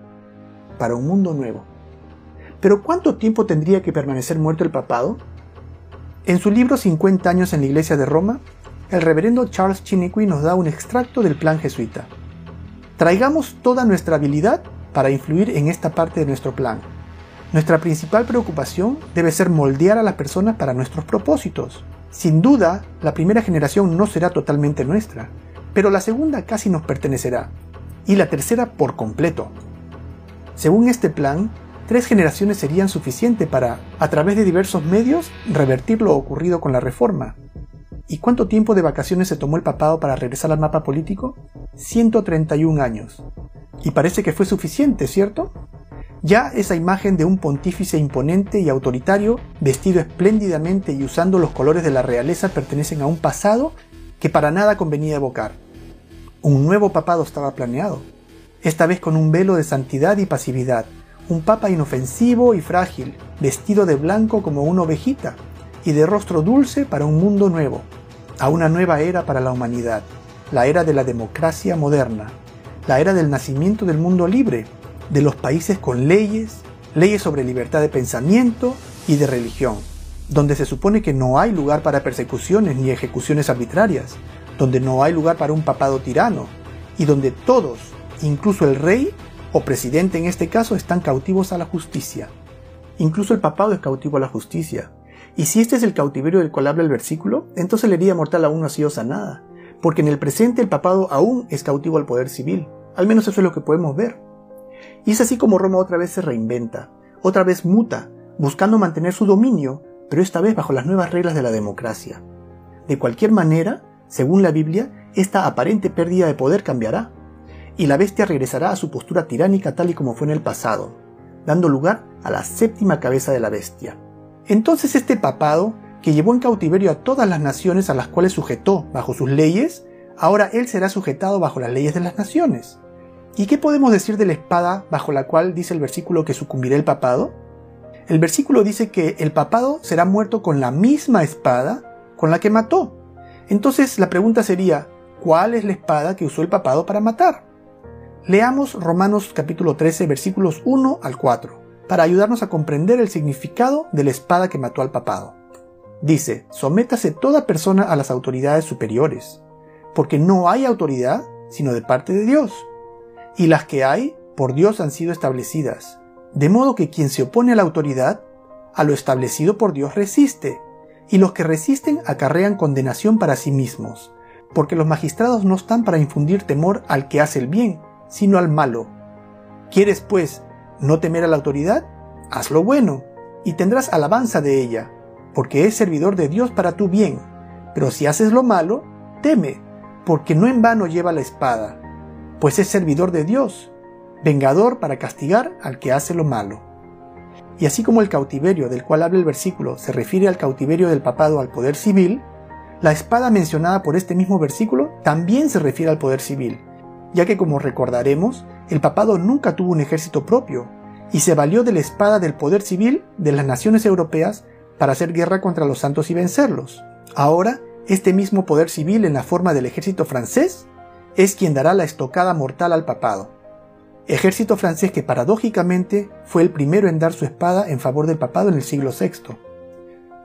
para un mundo nuevo. Pero ¿cuánto tiempo tendría que permanecer muerto el papado? En su libro 50 años en la Iglesia de Roma, el reverendo Charles Chiniqui nos da un extracto del plan jesuita. Traigamos toda nuestra habilidad para influir en esta parte de nuestro plan. Nuestra principal preocupación debe ser moldear a las personas para nuestros propósitos, sin duda, la primera generación no será totalmente nuestra, pero la segunda casi nos pertenecerá, y la tercera por completo. Según este plan, tres generaciones serían suficiente para, a través de diversos medios, revertir lo ocurrido con la reforma. ¿Y cuánto tiempo de vacaciones se tomó el papado para regresar al mapa político? 131 años. Y parece que fue suficiente, ¿cierto? Ya esa imagen de un pontífice imponente y autoritario, vestido espléndidamente y usando los colores de la realeza, pertenecen a un pasado que para nada convenía evocar. Un nuevo papado estaba planeado, esta vez con un velo de santidad y pasividad, un papa inofensivo y frágil, vestido de blanco como una ovejita, y de rostro dulce para un mundo nuevo, a una nueva era para la humanidad, la era de la democracia moderna, la era del nacimiento del mundo libre, de los países con leyes, leyes sobre libertad de pensamiento y de religión, donde se supone que no hay lugar para persecuciones ni ejecuciones arbitrarias, donde no hay lugar para un papado tirano, y donde todos, incluso el rey o presidente en este caso, están cautivos a la justicia. Incluso el papado es cautivo a la justicia. Y si este es el cautiverio del cual habla el versículo, entonces la herida mortal aún no ha sido sanada, porque en el presente el papado aún es cautivo al poder civil. Al menos eso es lo que podemos ver. Y es así como Roma otra vez se reinventa, otra vez muta, buscando mantener su dominio, pero esta vez bajo las nuevas reglas de la democracia. De cualquier manera, según la Biblia, esta aparente pérdida de poder cambiará, y la bestia regresará a su postura tiránica tal y como fue en el pasado, dando lugar a la séptima cabeza de la bestia. Entonces este papado, que llevó en cautiverio a todas las naciones a las cuales sujetó bajo sus leyes, ahora él será sujetado bajo las leyes de las naciones. ¿Y qué podemos decir de la espada bajo la cual dice el versículo que sucumbirá el papado? El versículo dice que el papado será muerto con la misma espada con la que mató. Entonces la pregunta sería, ¿cuál es la espada que usó el papado para matar? Leamos Romanos capítulo 13 versículos 1 al 4 para ayudarnos a comprender el significado de la espada que mató al papado. Dice, sométase toda persona a las autoridades superiores, porque no hay autoridad sino de parte de Dios y las que hay por Dios han sido establecidas. De modo que quien se opone a la autoridad, a lo establecido por Dios resiste, y los que resisten acarrean condenación para sí mismos, porque los magistrados no están para infundir temor al que hace el bien, sino al malo. ¿Quieres, pues, no temer a la autoridad? Haz lo bueno, y tendrás alabanza de ella, porque es servidor de Dios para tu bien. Pero si haces lo malo, teme, porque no en vano lleva la espada, pues es servidor de Dios, vengador para castigar al que hace lo malo. Y así como el cautiverio del cual habla el versículo se refiere al cautiverio del papado al poder civil, la espada mencionada por este mismo versículo también se refiere al poder civil, ya que como recordaremos, el papado nunca tuvo un ejército propio, y se valió de la espada del poder civil de las naciones europeas para hacer guerra contra los santos y vencerlos. Ahora, este mismo poder civil en la forma del ejército francés es quien dará la estocada mortal al papado ejército francés que paradójicamente fue el primero en dar su espada en favor del papado en el siglo VI.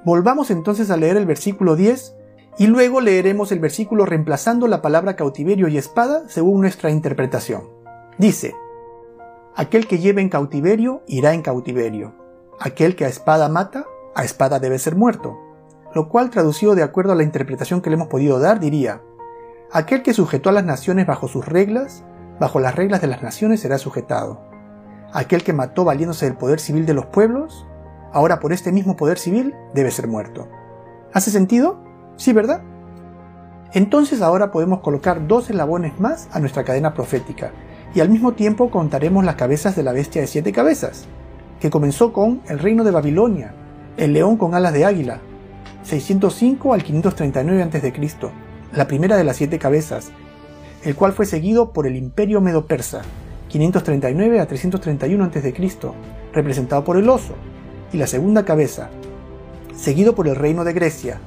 Volvamos entonces a leer el versículo 10 y luego leeremos el versículo reemplazando la palabra cautiverio y espada según nuestra interpretación. Dice, Aquel que lleve en cautiverio irá en cautiverio. Aquel que a espada mata, a espada debe ser muerto. Lo cual traducido de acuerdo a la interpretación que le hemos podido dar diría, Aquel que sujetó a las naciones bajo sus reglas, bajo las reglas de las naciones será sujetado. Aquel que mató valiéndose del poder civil de los pueblos, ahora por este mismo poder civil debe ser muerto. ¿Hace sentido? Sí, ¿verdad? Entonces ahora podemos colocar dos eslabones más a nuestra cadena profética, y al mismo tiempo contaremos las cabezas de la bestia de siete cabezas, que comenzó con el reino de Babilonia, el león con alas de águila, 605 al 539 a.C., la primera de las siete cabezas, el cual fue seguido por el Imperio Medo-Persa, 539 a 331 a.C., representado por el oso, y la segunda cabeza, seguido por el Reino de Grecia,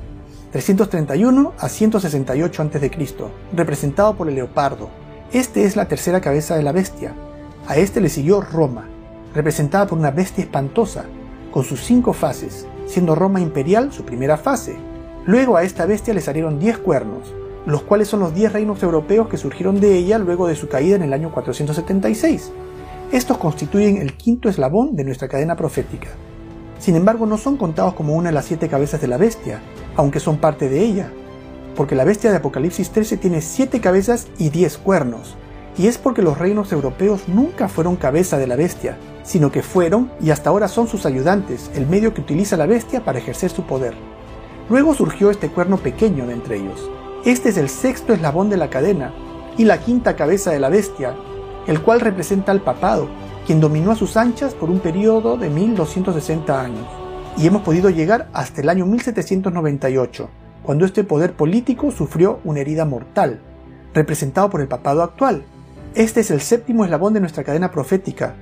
331 a 168 a.C., representado por el leopardo. Este es la tercera cabeza de la bestia. A este le siguió Roma, representada por una bestia espantosa, con sus cinco fases, siendo Roma imperial su primera fase. Luego a esta bestia le salieron diez cuernos, los cuales son los 10 reinos europeos que surgieron de ella luego de su caída en el año 476. Estos constituyen el quinto eslabón de nuestra cadena profética. Sin embargo, no son contados como una de las siete cabezas de la bestia, aunque son parte de ella, porque la bestia de Apocalipsis 13 tiene siete cabezas y diez cuernos, y es porque los reinos europeos nunca fueron cabeza de la bestia, sino que fueron y hasta ahora son sus ayudantes, el medio que utiliza la bestia para ejercer su poder. Luego surgió este cuerno pequeño de entre ellos, este es el sexto eslabón de la cadena y la quinta cabeza de la bestia, el cual representa al papado, quien dominó a sus anchas por un periodo de 1260 años. Y hemos podido llegar hasta el año 1798, cuando este poder político sufrió una herida mortal, representado por el papado actual. Este es el séptimo eslabón de nuestra cadena profética,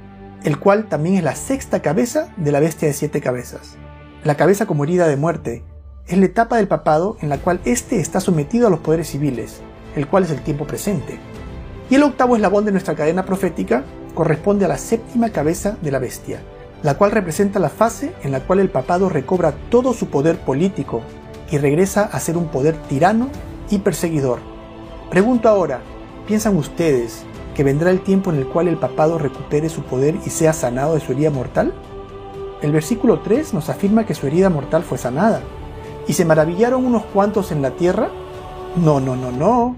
el cual también es la sexta cabeza de la bestia de siete cabezas. La cabeza como herida de muerte, es la etapa del papado en la cual éste está sometido a los poderes civiles, el cual es el tiempo presente. Y el octavo eslabón de nuestra cadena profética corresponde a la séptima cabeza de la bestia, la cual representa la fase en la cual el papado recobra todo su poder político y regresa a ser un poder tirano y perseguidor. Pregunto ahora, ¿piensan ustedes que vendrá el tiempo en el cual el papado recupere su poder y sea sanado de su herida mortal? El versículo 3 nos afirma que su herida mortal fue sanada, ¿Y se maravillaron unos cuantos en la tierra? No, no, no, no.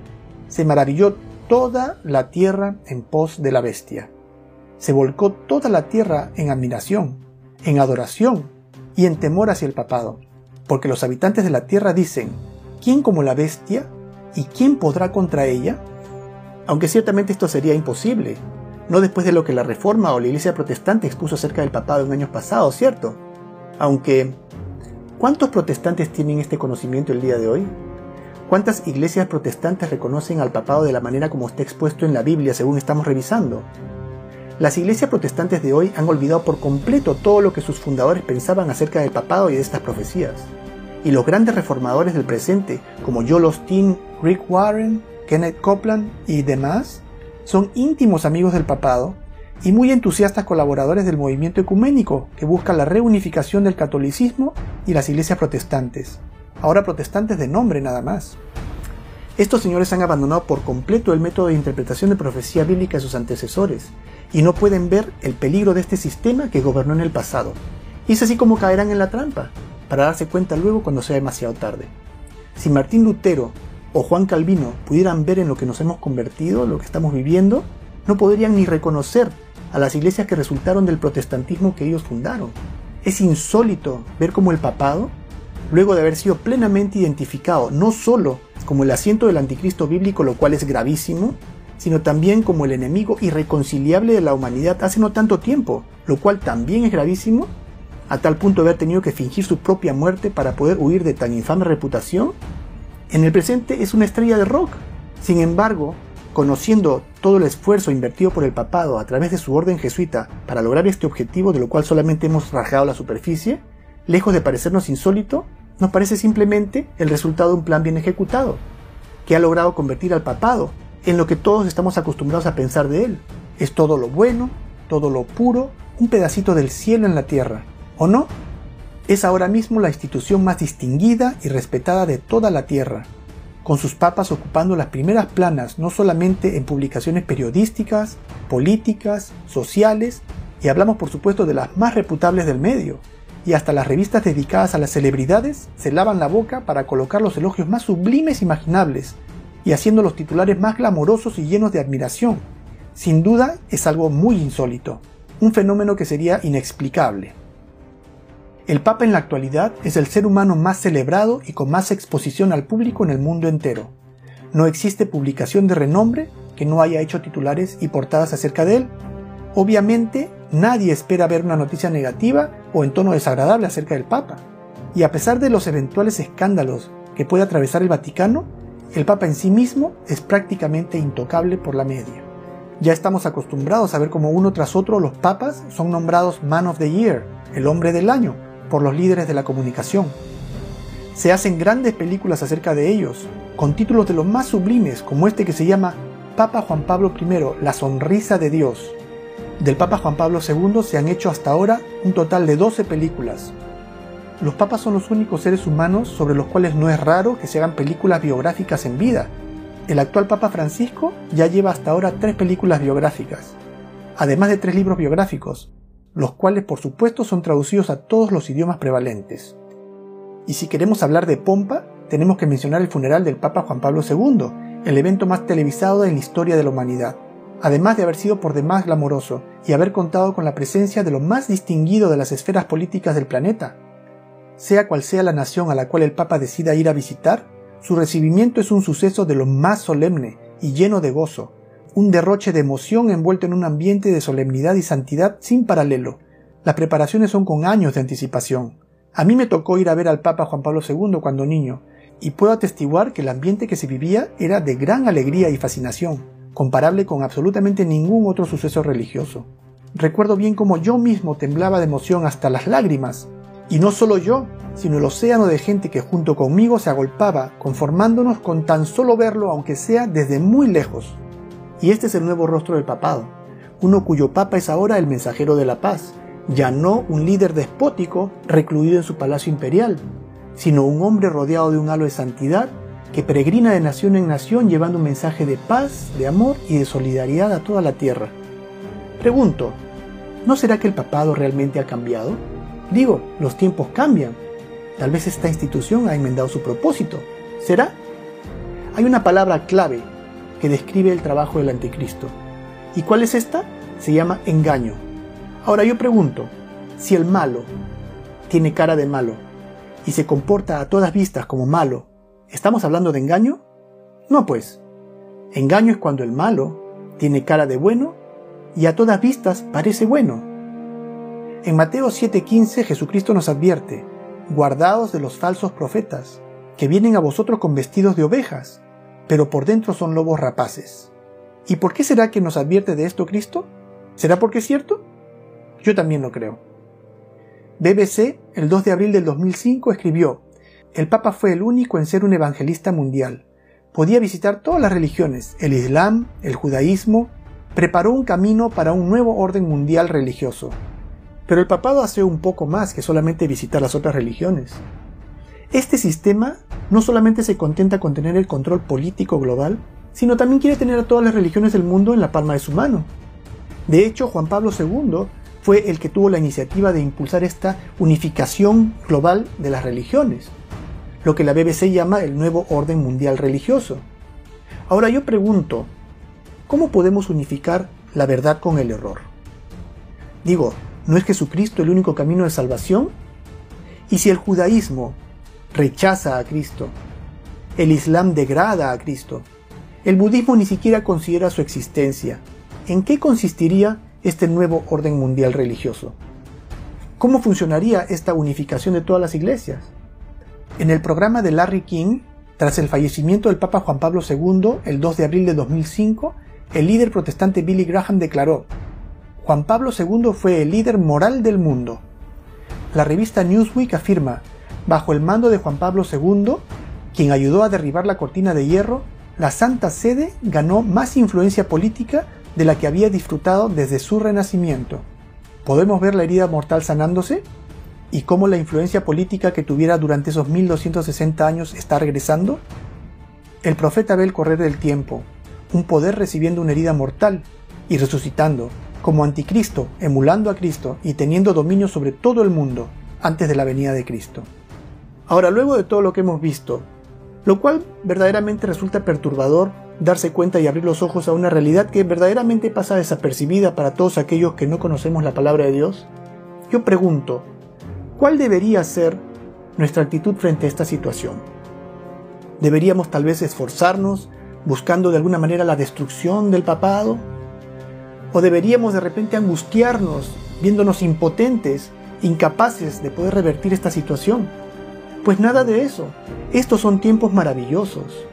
Se maravilló toda la tierra en pos de la bestia. Se volcó toda la tierra en admiración, en adoración y en temor hacia el papado, porque los habitantes de la tierra dicen, ¿quién como la bestia? ¿Y quién podrá contra ella? Aunque ciertamente esto sería imposible, no después de lo que la Reforma o la Iglesia Protestante expuso acerca del papado en años pasados, ¿cierto? Aunque ¿Cuántos protestantes tienen este conocimiento el día de hoy? ¿Cuántas iglesias protestantes reconocen al papado de la manera como está expuesto en la Biblia según estamos revisando? Las iglesias protestantes de hoy han olvidado por completo todo lo que sus fundadores pensaban acerca del papado y de estas profecías. Y los grandes reformadores del presente, como Joel Osteen, Rick Warren, Kenneth Copeland y demás, son íntimos amigos del papado y muy entusiastas colaboradores del movimiento ecuménico que busca la reunificación del catolicismo y las iglesias protestantes, ahora protestantes de nombre nada más. Estos señores han abandonado por completo el método de interpretación de profecía bíblica de sus antecesores y no pueden ver el peligro de este sistema que gobernó en el pasado. Y es así como caerán en la trampa, para darse cuenta luego cuando sea demasiado tarde. Si Martín Lutero o Juan Calvino pudieran ver en lo que nos hemos convertido, lo que estamos viviendo, no podrían ni reconocer a las iglesias que resultaron del protestantismo que ellos fundaron. Es insólito ver cómo el papado, luego de haber sido plenamente identificado no solo como el asiento del anticristo bíblico, lo cual es gravísimo, sino también como el enemigo irreconciliable de la humanidad hace no tanto tiempo, lo cual también es gravísimo, a tal punto de haber tenido que fingir su propia muerte para poder huir de tan infame reputación, en el presente es una estrella de rock. Sin embargo, conociendo todo el esfuerzo invertido por el papado a través de su orden jesuita para lograr este objetivo de lo cual solamente hemos rasgado la superficie, lejos de parecernos insólito, nos parece simplemente el resultado de un plan bien ejecutado, que ha logrado convertir al papado en lo que todos estamos acostumbrados a pensar de él. Es todo lo bueno, todo lo puro, un pedacito del cielo en la tierra, ¿o no? Es ahora mismo la institución más distinguida y respetada de toda la tierra, con sus papas ocupando las primeras planas no solamente en publicaciones periodísticas, políticas, sociales, y hablamos por supuesto de las más reputables del medio, y hasta las revistas dedicadas a las celebridades se lavan la boca para colocar los elogios más sublimes imaginables y haciendo los titulares más glamorosos y llenos de admiración. Sin duda es algo muy insólito, un fenómeno que sería inexplicable. El Papa en la actualidad es el ser humano más celebrado y con más exposición al público en el mundo entero. No existe publicación de renombre que no haya hecho titulares y portadas acerca de él. Obviamente, nadie espera ver una noticia negativa o en tono desagradable acerca del Papa. Y a pesar de los eventuales escándalos que puede atravesar el Vaticano, el Papa en sí mismo es prácticamente intocable por la media. Ya estamos acostumbrados a ver cómo uno tras otro los papas son nombrados Man of the Year, el hombre del año, por los líderes de la comunicación. Se hacen grandes películas acerca de ellos, con títulos de los más sublimes, como este que se llama Papa Juan Pablo I, La Sonrisa de Dios, del Papa Juan Pablo II se han hecho hasta ahora un total de 12 películas. Los papas son los únicos seres humanos sobre los cuales no es raro que se hagan películas biográficas en vida. El actual Papa Francisco ya lleva hasta ahora tres películas biográficas, además de tres libros biográficos, los cuales por supuesto son traducidos a todos los idiomas prevalentes. Y si queremos hablar de pompa, tenemos que mencionar el funeral del Papa Juan Pablo II, el evento más televisado en la historia de la humanidad además de haber sido por demás glamoroso y haber contado con la presencia de lo más distinguido de las esferas políticas del planeta. Sea cual sea la nación a la cual el Papa decida ir a visitar, su recibimiento es un suceso de lo más solemne y lleno de gozo, un derroche de emoción envuelto en un ambiente de solemnidad y santidad sin paralelo. Las preparaciones son con años de anticipación. A mí me tocó ir a ver al Papa Juan Pablo II cuando niño, y puedo atestiguar que el ambiente que se vivía era de gran alegría y fascinación comparable con absolutamente ningún otro suceso religioso. Recuerdo bien cómo yo mismo temblaba de emoción hasta las lágrimas, y no solo yo, sino el océano de gente que junto conmigo se agolpaba, conformándonos con tan solo verlo aunque sea desde muy lejos. Y este es el nuevo rostro del papado, uno cuyo papa es ahora el mensajero de la paz, ya no un líder despótico recluido en su palacio imperial, sino un hombre rodeado de un halo de santidad que peregrina de nación en nación llevando un mensaje de paz, de amor y de solidaridad a toda la tierra. Pregunto, ¿no será que el papado realmente ha cambiado? Digo, los tiempos cambian. Tal vez esta institución ha enmendado su propósito. ¿Será? Hay una palabra clave que describe el trabajo del anticristo. ¿Y cuál es esta? Se llama engaño. Ahora yo pregunto, si el malo tiene cara de malo y se comporta a todas vistas como malo ¿Estamos hablando de engaño? No, pues. Engaño es cuando el malo tiene cara de bueno y a todas vistas parece bueno. En Mateo 7:15 Jesucristo nos advierte, guardaos de los falsos profetas, que vienen a vosotros con vestidos de ovejas, pero por dentro son lobos rapaces. ¿Y por qué será que nos advierte de esto Cristo? ¿Será porque es cierto? Yo también lo creo. BBC, el 2 de abril del 2005, escribió, el Papa fue el único en ser un evangelista mundial. Podía visitar todas las religiones, el Islam, el judaísmo, preparó un camino para un nuevo orden mundial religioso. Pero el papado hace un poco más que solamente visitar las otras religiones. Este sistema no solamente se contenta con tener el control político global, sino también quiere tener a todas las religiones del mundo en la palma de su mano. De hecho, Juan Pablo II fue el que tuvo la iniciativa de impulsar esta unificación global de las religiones, lo que la BBC llama el nuevo orden mundial religioso. Ahora yo pregunto, ¿cómo podemos unificar la verdad con el error? Digo, ¿no es Jesucristo el único camino de salvación? ¿Y si el judaísmo rechaza a Cristo, el Islam degrada a Cristo, el budismo ni siquiera considera su existencia, ¿en qué consistiría este nuevo orden mundial religioso? ¿Cómo funcionaría esta unificación de todas las iglesias? En el programa de Larry King, tras el fallecimiento del Papa Juan Pablo II el 2 de abril de 2005, el líder protestante Billy Graham declaró, Juan Pablo II fue el líder moral del mundo. La revista Newsweek afirma, bajo el mando de Juan Pablo II, quien ayudó a derribar la cortina de hierro, la Santa Sede ganó más influencia política de la que había disfrutado desde su renacimiento. ¿Podemos ver la herida mortal sanándose? ¿Y cómo la influencia política que tuviera durante esos 1260 años está regresando? El profeta ve el correr del tiempo, un poder recibiendo una herida mortal y resucitando, como anticristo, emulando a Cristo y teniendo dominio sobre todo el mundo antes de la venida de Cristo. Ahora, luego de todo lo que hemos visto, lo cual verdaderamente resulta perturbador darse cuenta y abrir los ojos a una realidad que verdaderamente pasa desapercibida para todos aquellos que no conocemos la palabra de Dios, yo pregunto, ¿cuál debería ser nuestra actitud frente a esta situación? ¿Deberíamos tal vez esforzarnos buscando de alguna manera la destrucción del papado? ¿O deberíamos de repente angustiarnos, viéndonos impotentes, incapaces de poder revertir esta situación? Pues nada de eso. Estos son tiempos maravillosos.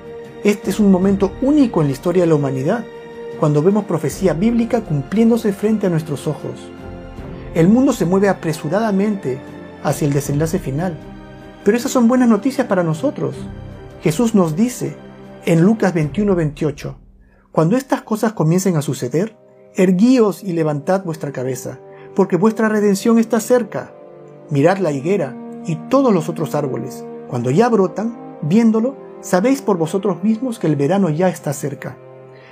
Este es un momento único en la historia de la humanidad, cuando vemos profecía bíblica cumpliéndose frente a nuestros ojos. El mundo se mueve apresuradamente hacia el desenlace final. Pero esas son buenas noticias para nosotros. Jesús nos dice en Lucas 21-28, cuando estas cosas comiencen a suceder, Erguíos y levantad vuestra cabeza, porque vuestra redención está cerca. Mirad la higuera y todos los otros árboles. Cuando ya brotan, viéndolo, sabéis por vosotros mismos que el verano ya está cerca.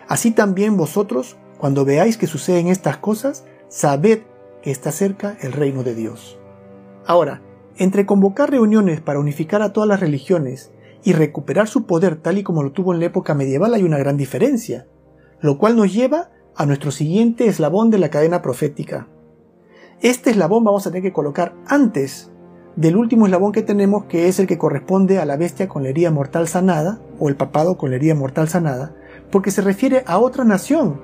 Así también vosotros, cuando veáis que suceden estas cosas, sabed que está cerca el reino de Dios. Ahora, entre convocar reuniones para unificar a todas las religiones y recuperar su poder tal y como lo tuvo en la época medieval hay una gran diferencia, lo cual nos lleva a nuestro siguiente eslabón de la cadena profética. Este eslabón vamos a tener que colocar antes del último eslabón que tenemos, que es el que corresponde a la bestia con la herida mortal sanada, o el papado con la herida mortal sanada, porque se refiere a otra nación,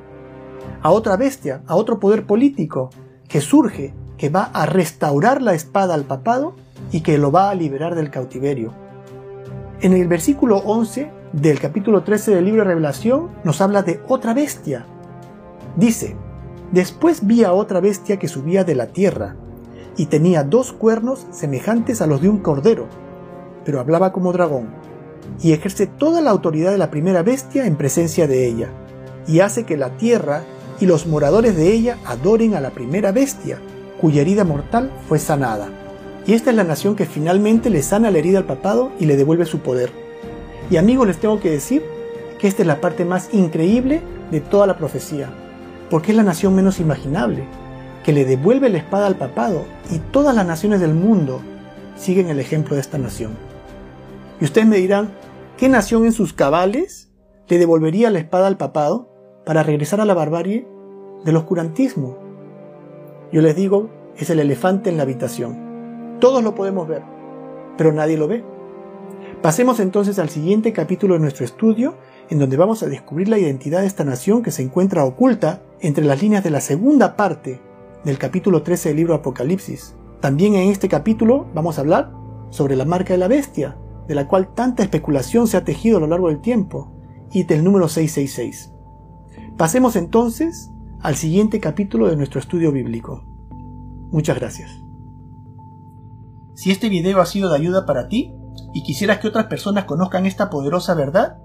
a otra bestia, a otro poder político, que surge, que va a restaurar la espada al papado y que lo va a liberar del cautiverio. En el versículo 11 del capítulo 13 del libro de Revelación nos habla de otra bestia, Dice, Después vi a otra bestia que subía de la tierra, y tenía dos cuernos semejantes a los de un cordero, pero hablaba como dragón, y ejerce toda la autoridad de la primera bestia en presencia de ella, y hace que la tierra y los moradores de ella adoren a la primera bestia, cuya herida mortal fue sanada. Y esta es la nación que finalmente le sana la herida al papado y le devuelve su poder. Y amigos, les tengo que decir que esta es la parte más increíble de toda la profecía porque es la nación menos imaginable, que le devuelve la espada al papado y todas las naciones del mundo siguen el ejemplo de esta nación. Y ustedes me dirán, ¿qué nación en sus cabales le devolvería la espada al papado para regresar a la barbarie del oscurantismo? Yo les digo, es el elefante en la habitación. Todos lo podemos ver, pero nadie lo ve. Pasemos entonces al siguiente capítulo de nuestro estudio en donde vamos a descubrir la identidad de esta nación que se encuentra oculta entre las líneas de la segunda parte del capítulo 13 del libro Apocalipsis. También en este capítulo vamos a hablar sobre la marca de la bestia, de la cual tanta especulación se ha tejido a lo largo del tiempo, y del número 666. Pasemos entonces al siguiente capítulo de nuestro estudio bíblico. Muchas gracias. Si este video ha sido de ayuda para ti y quisieras que otras personas conozcan esta poderosa verdad,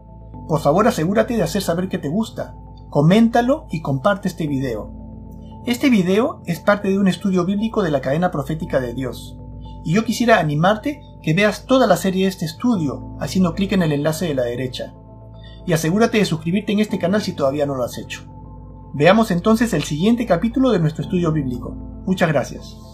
por favor asegúrate de hacer saber que te gusta, coméntalo y comparte este video. Este video es parte de un estudio bíblico de la cadena profética de Dios, y yo quisiera animarte que veas toda la serie de este estudio haciendo clic en el enlace de la derecha. Y asegúrate de suscribirte en este canal si todavía no lo has hecho. Veamos entonces el siguiente capítulo de nuestro estudio bíblico. Muchas gracias.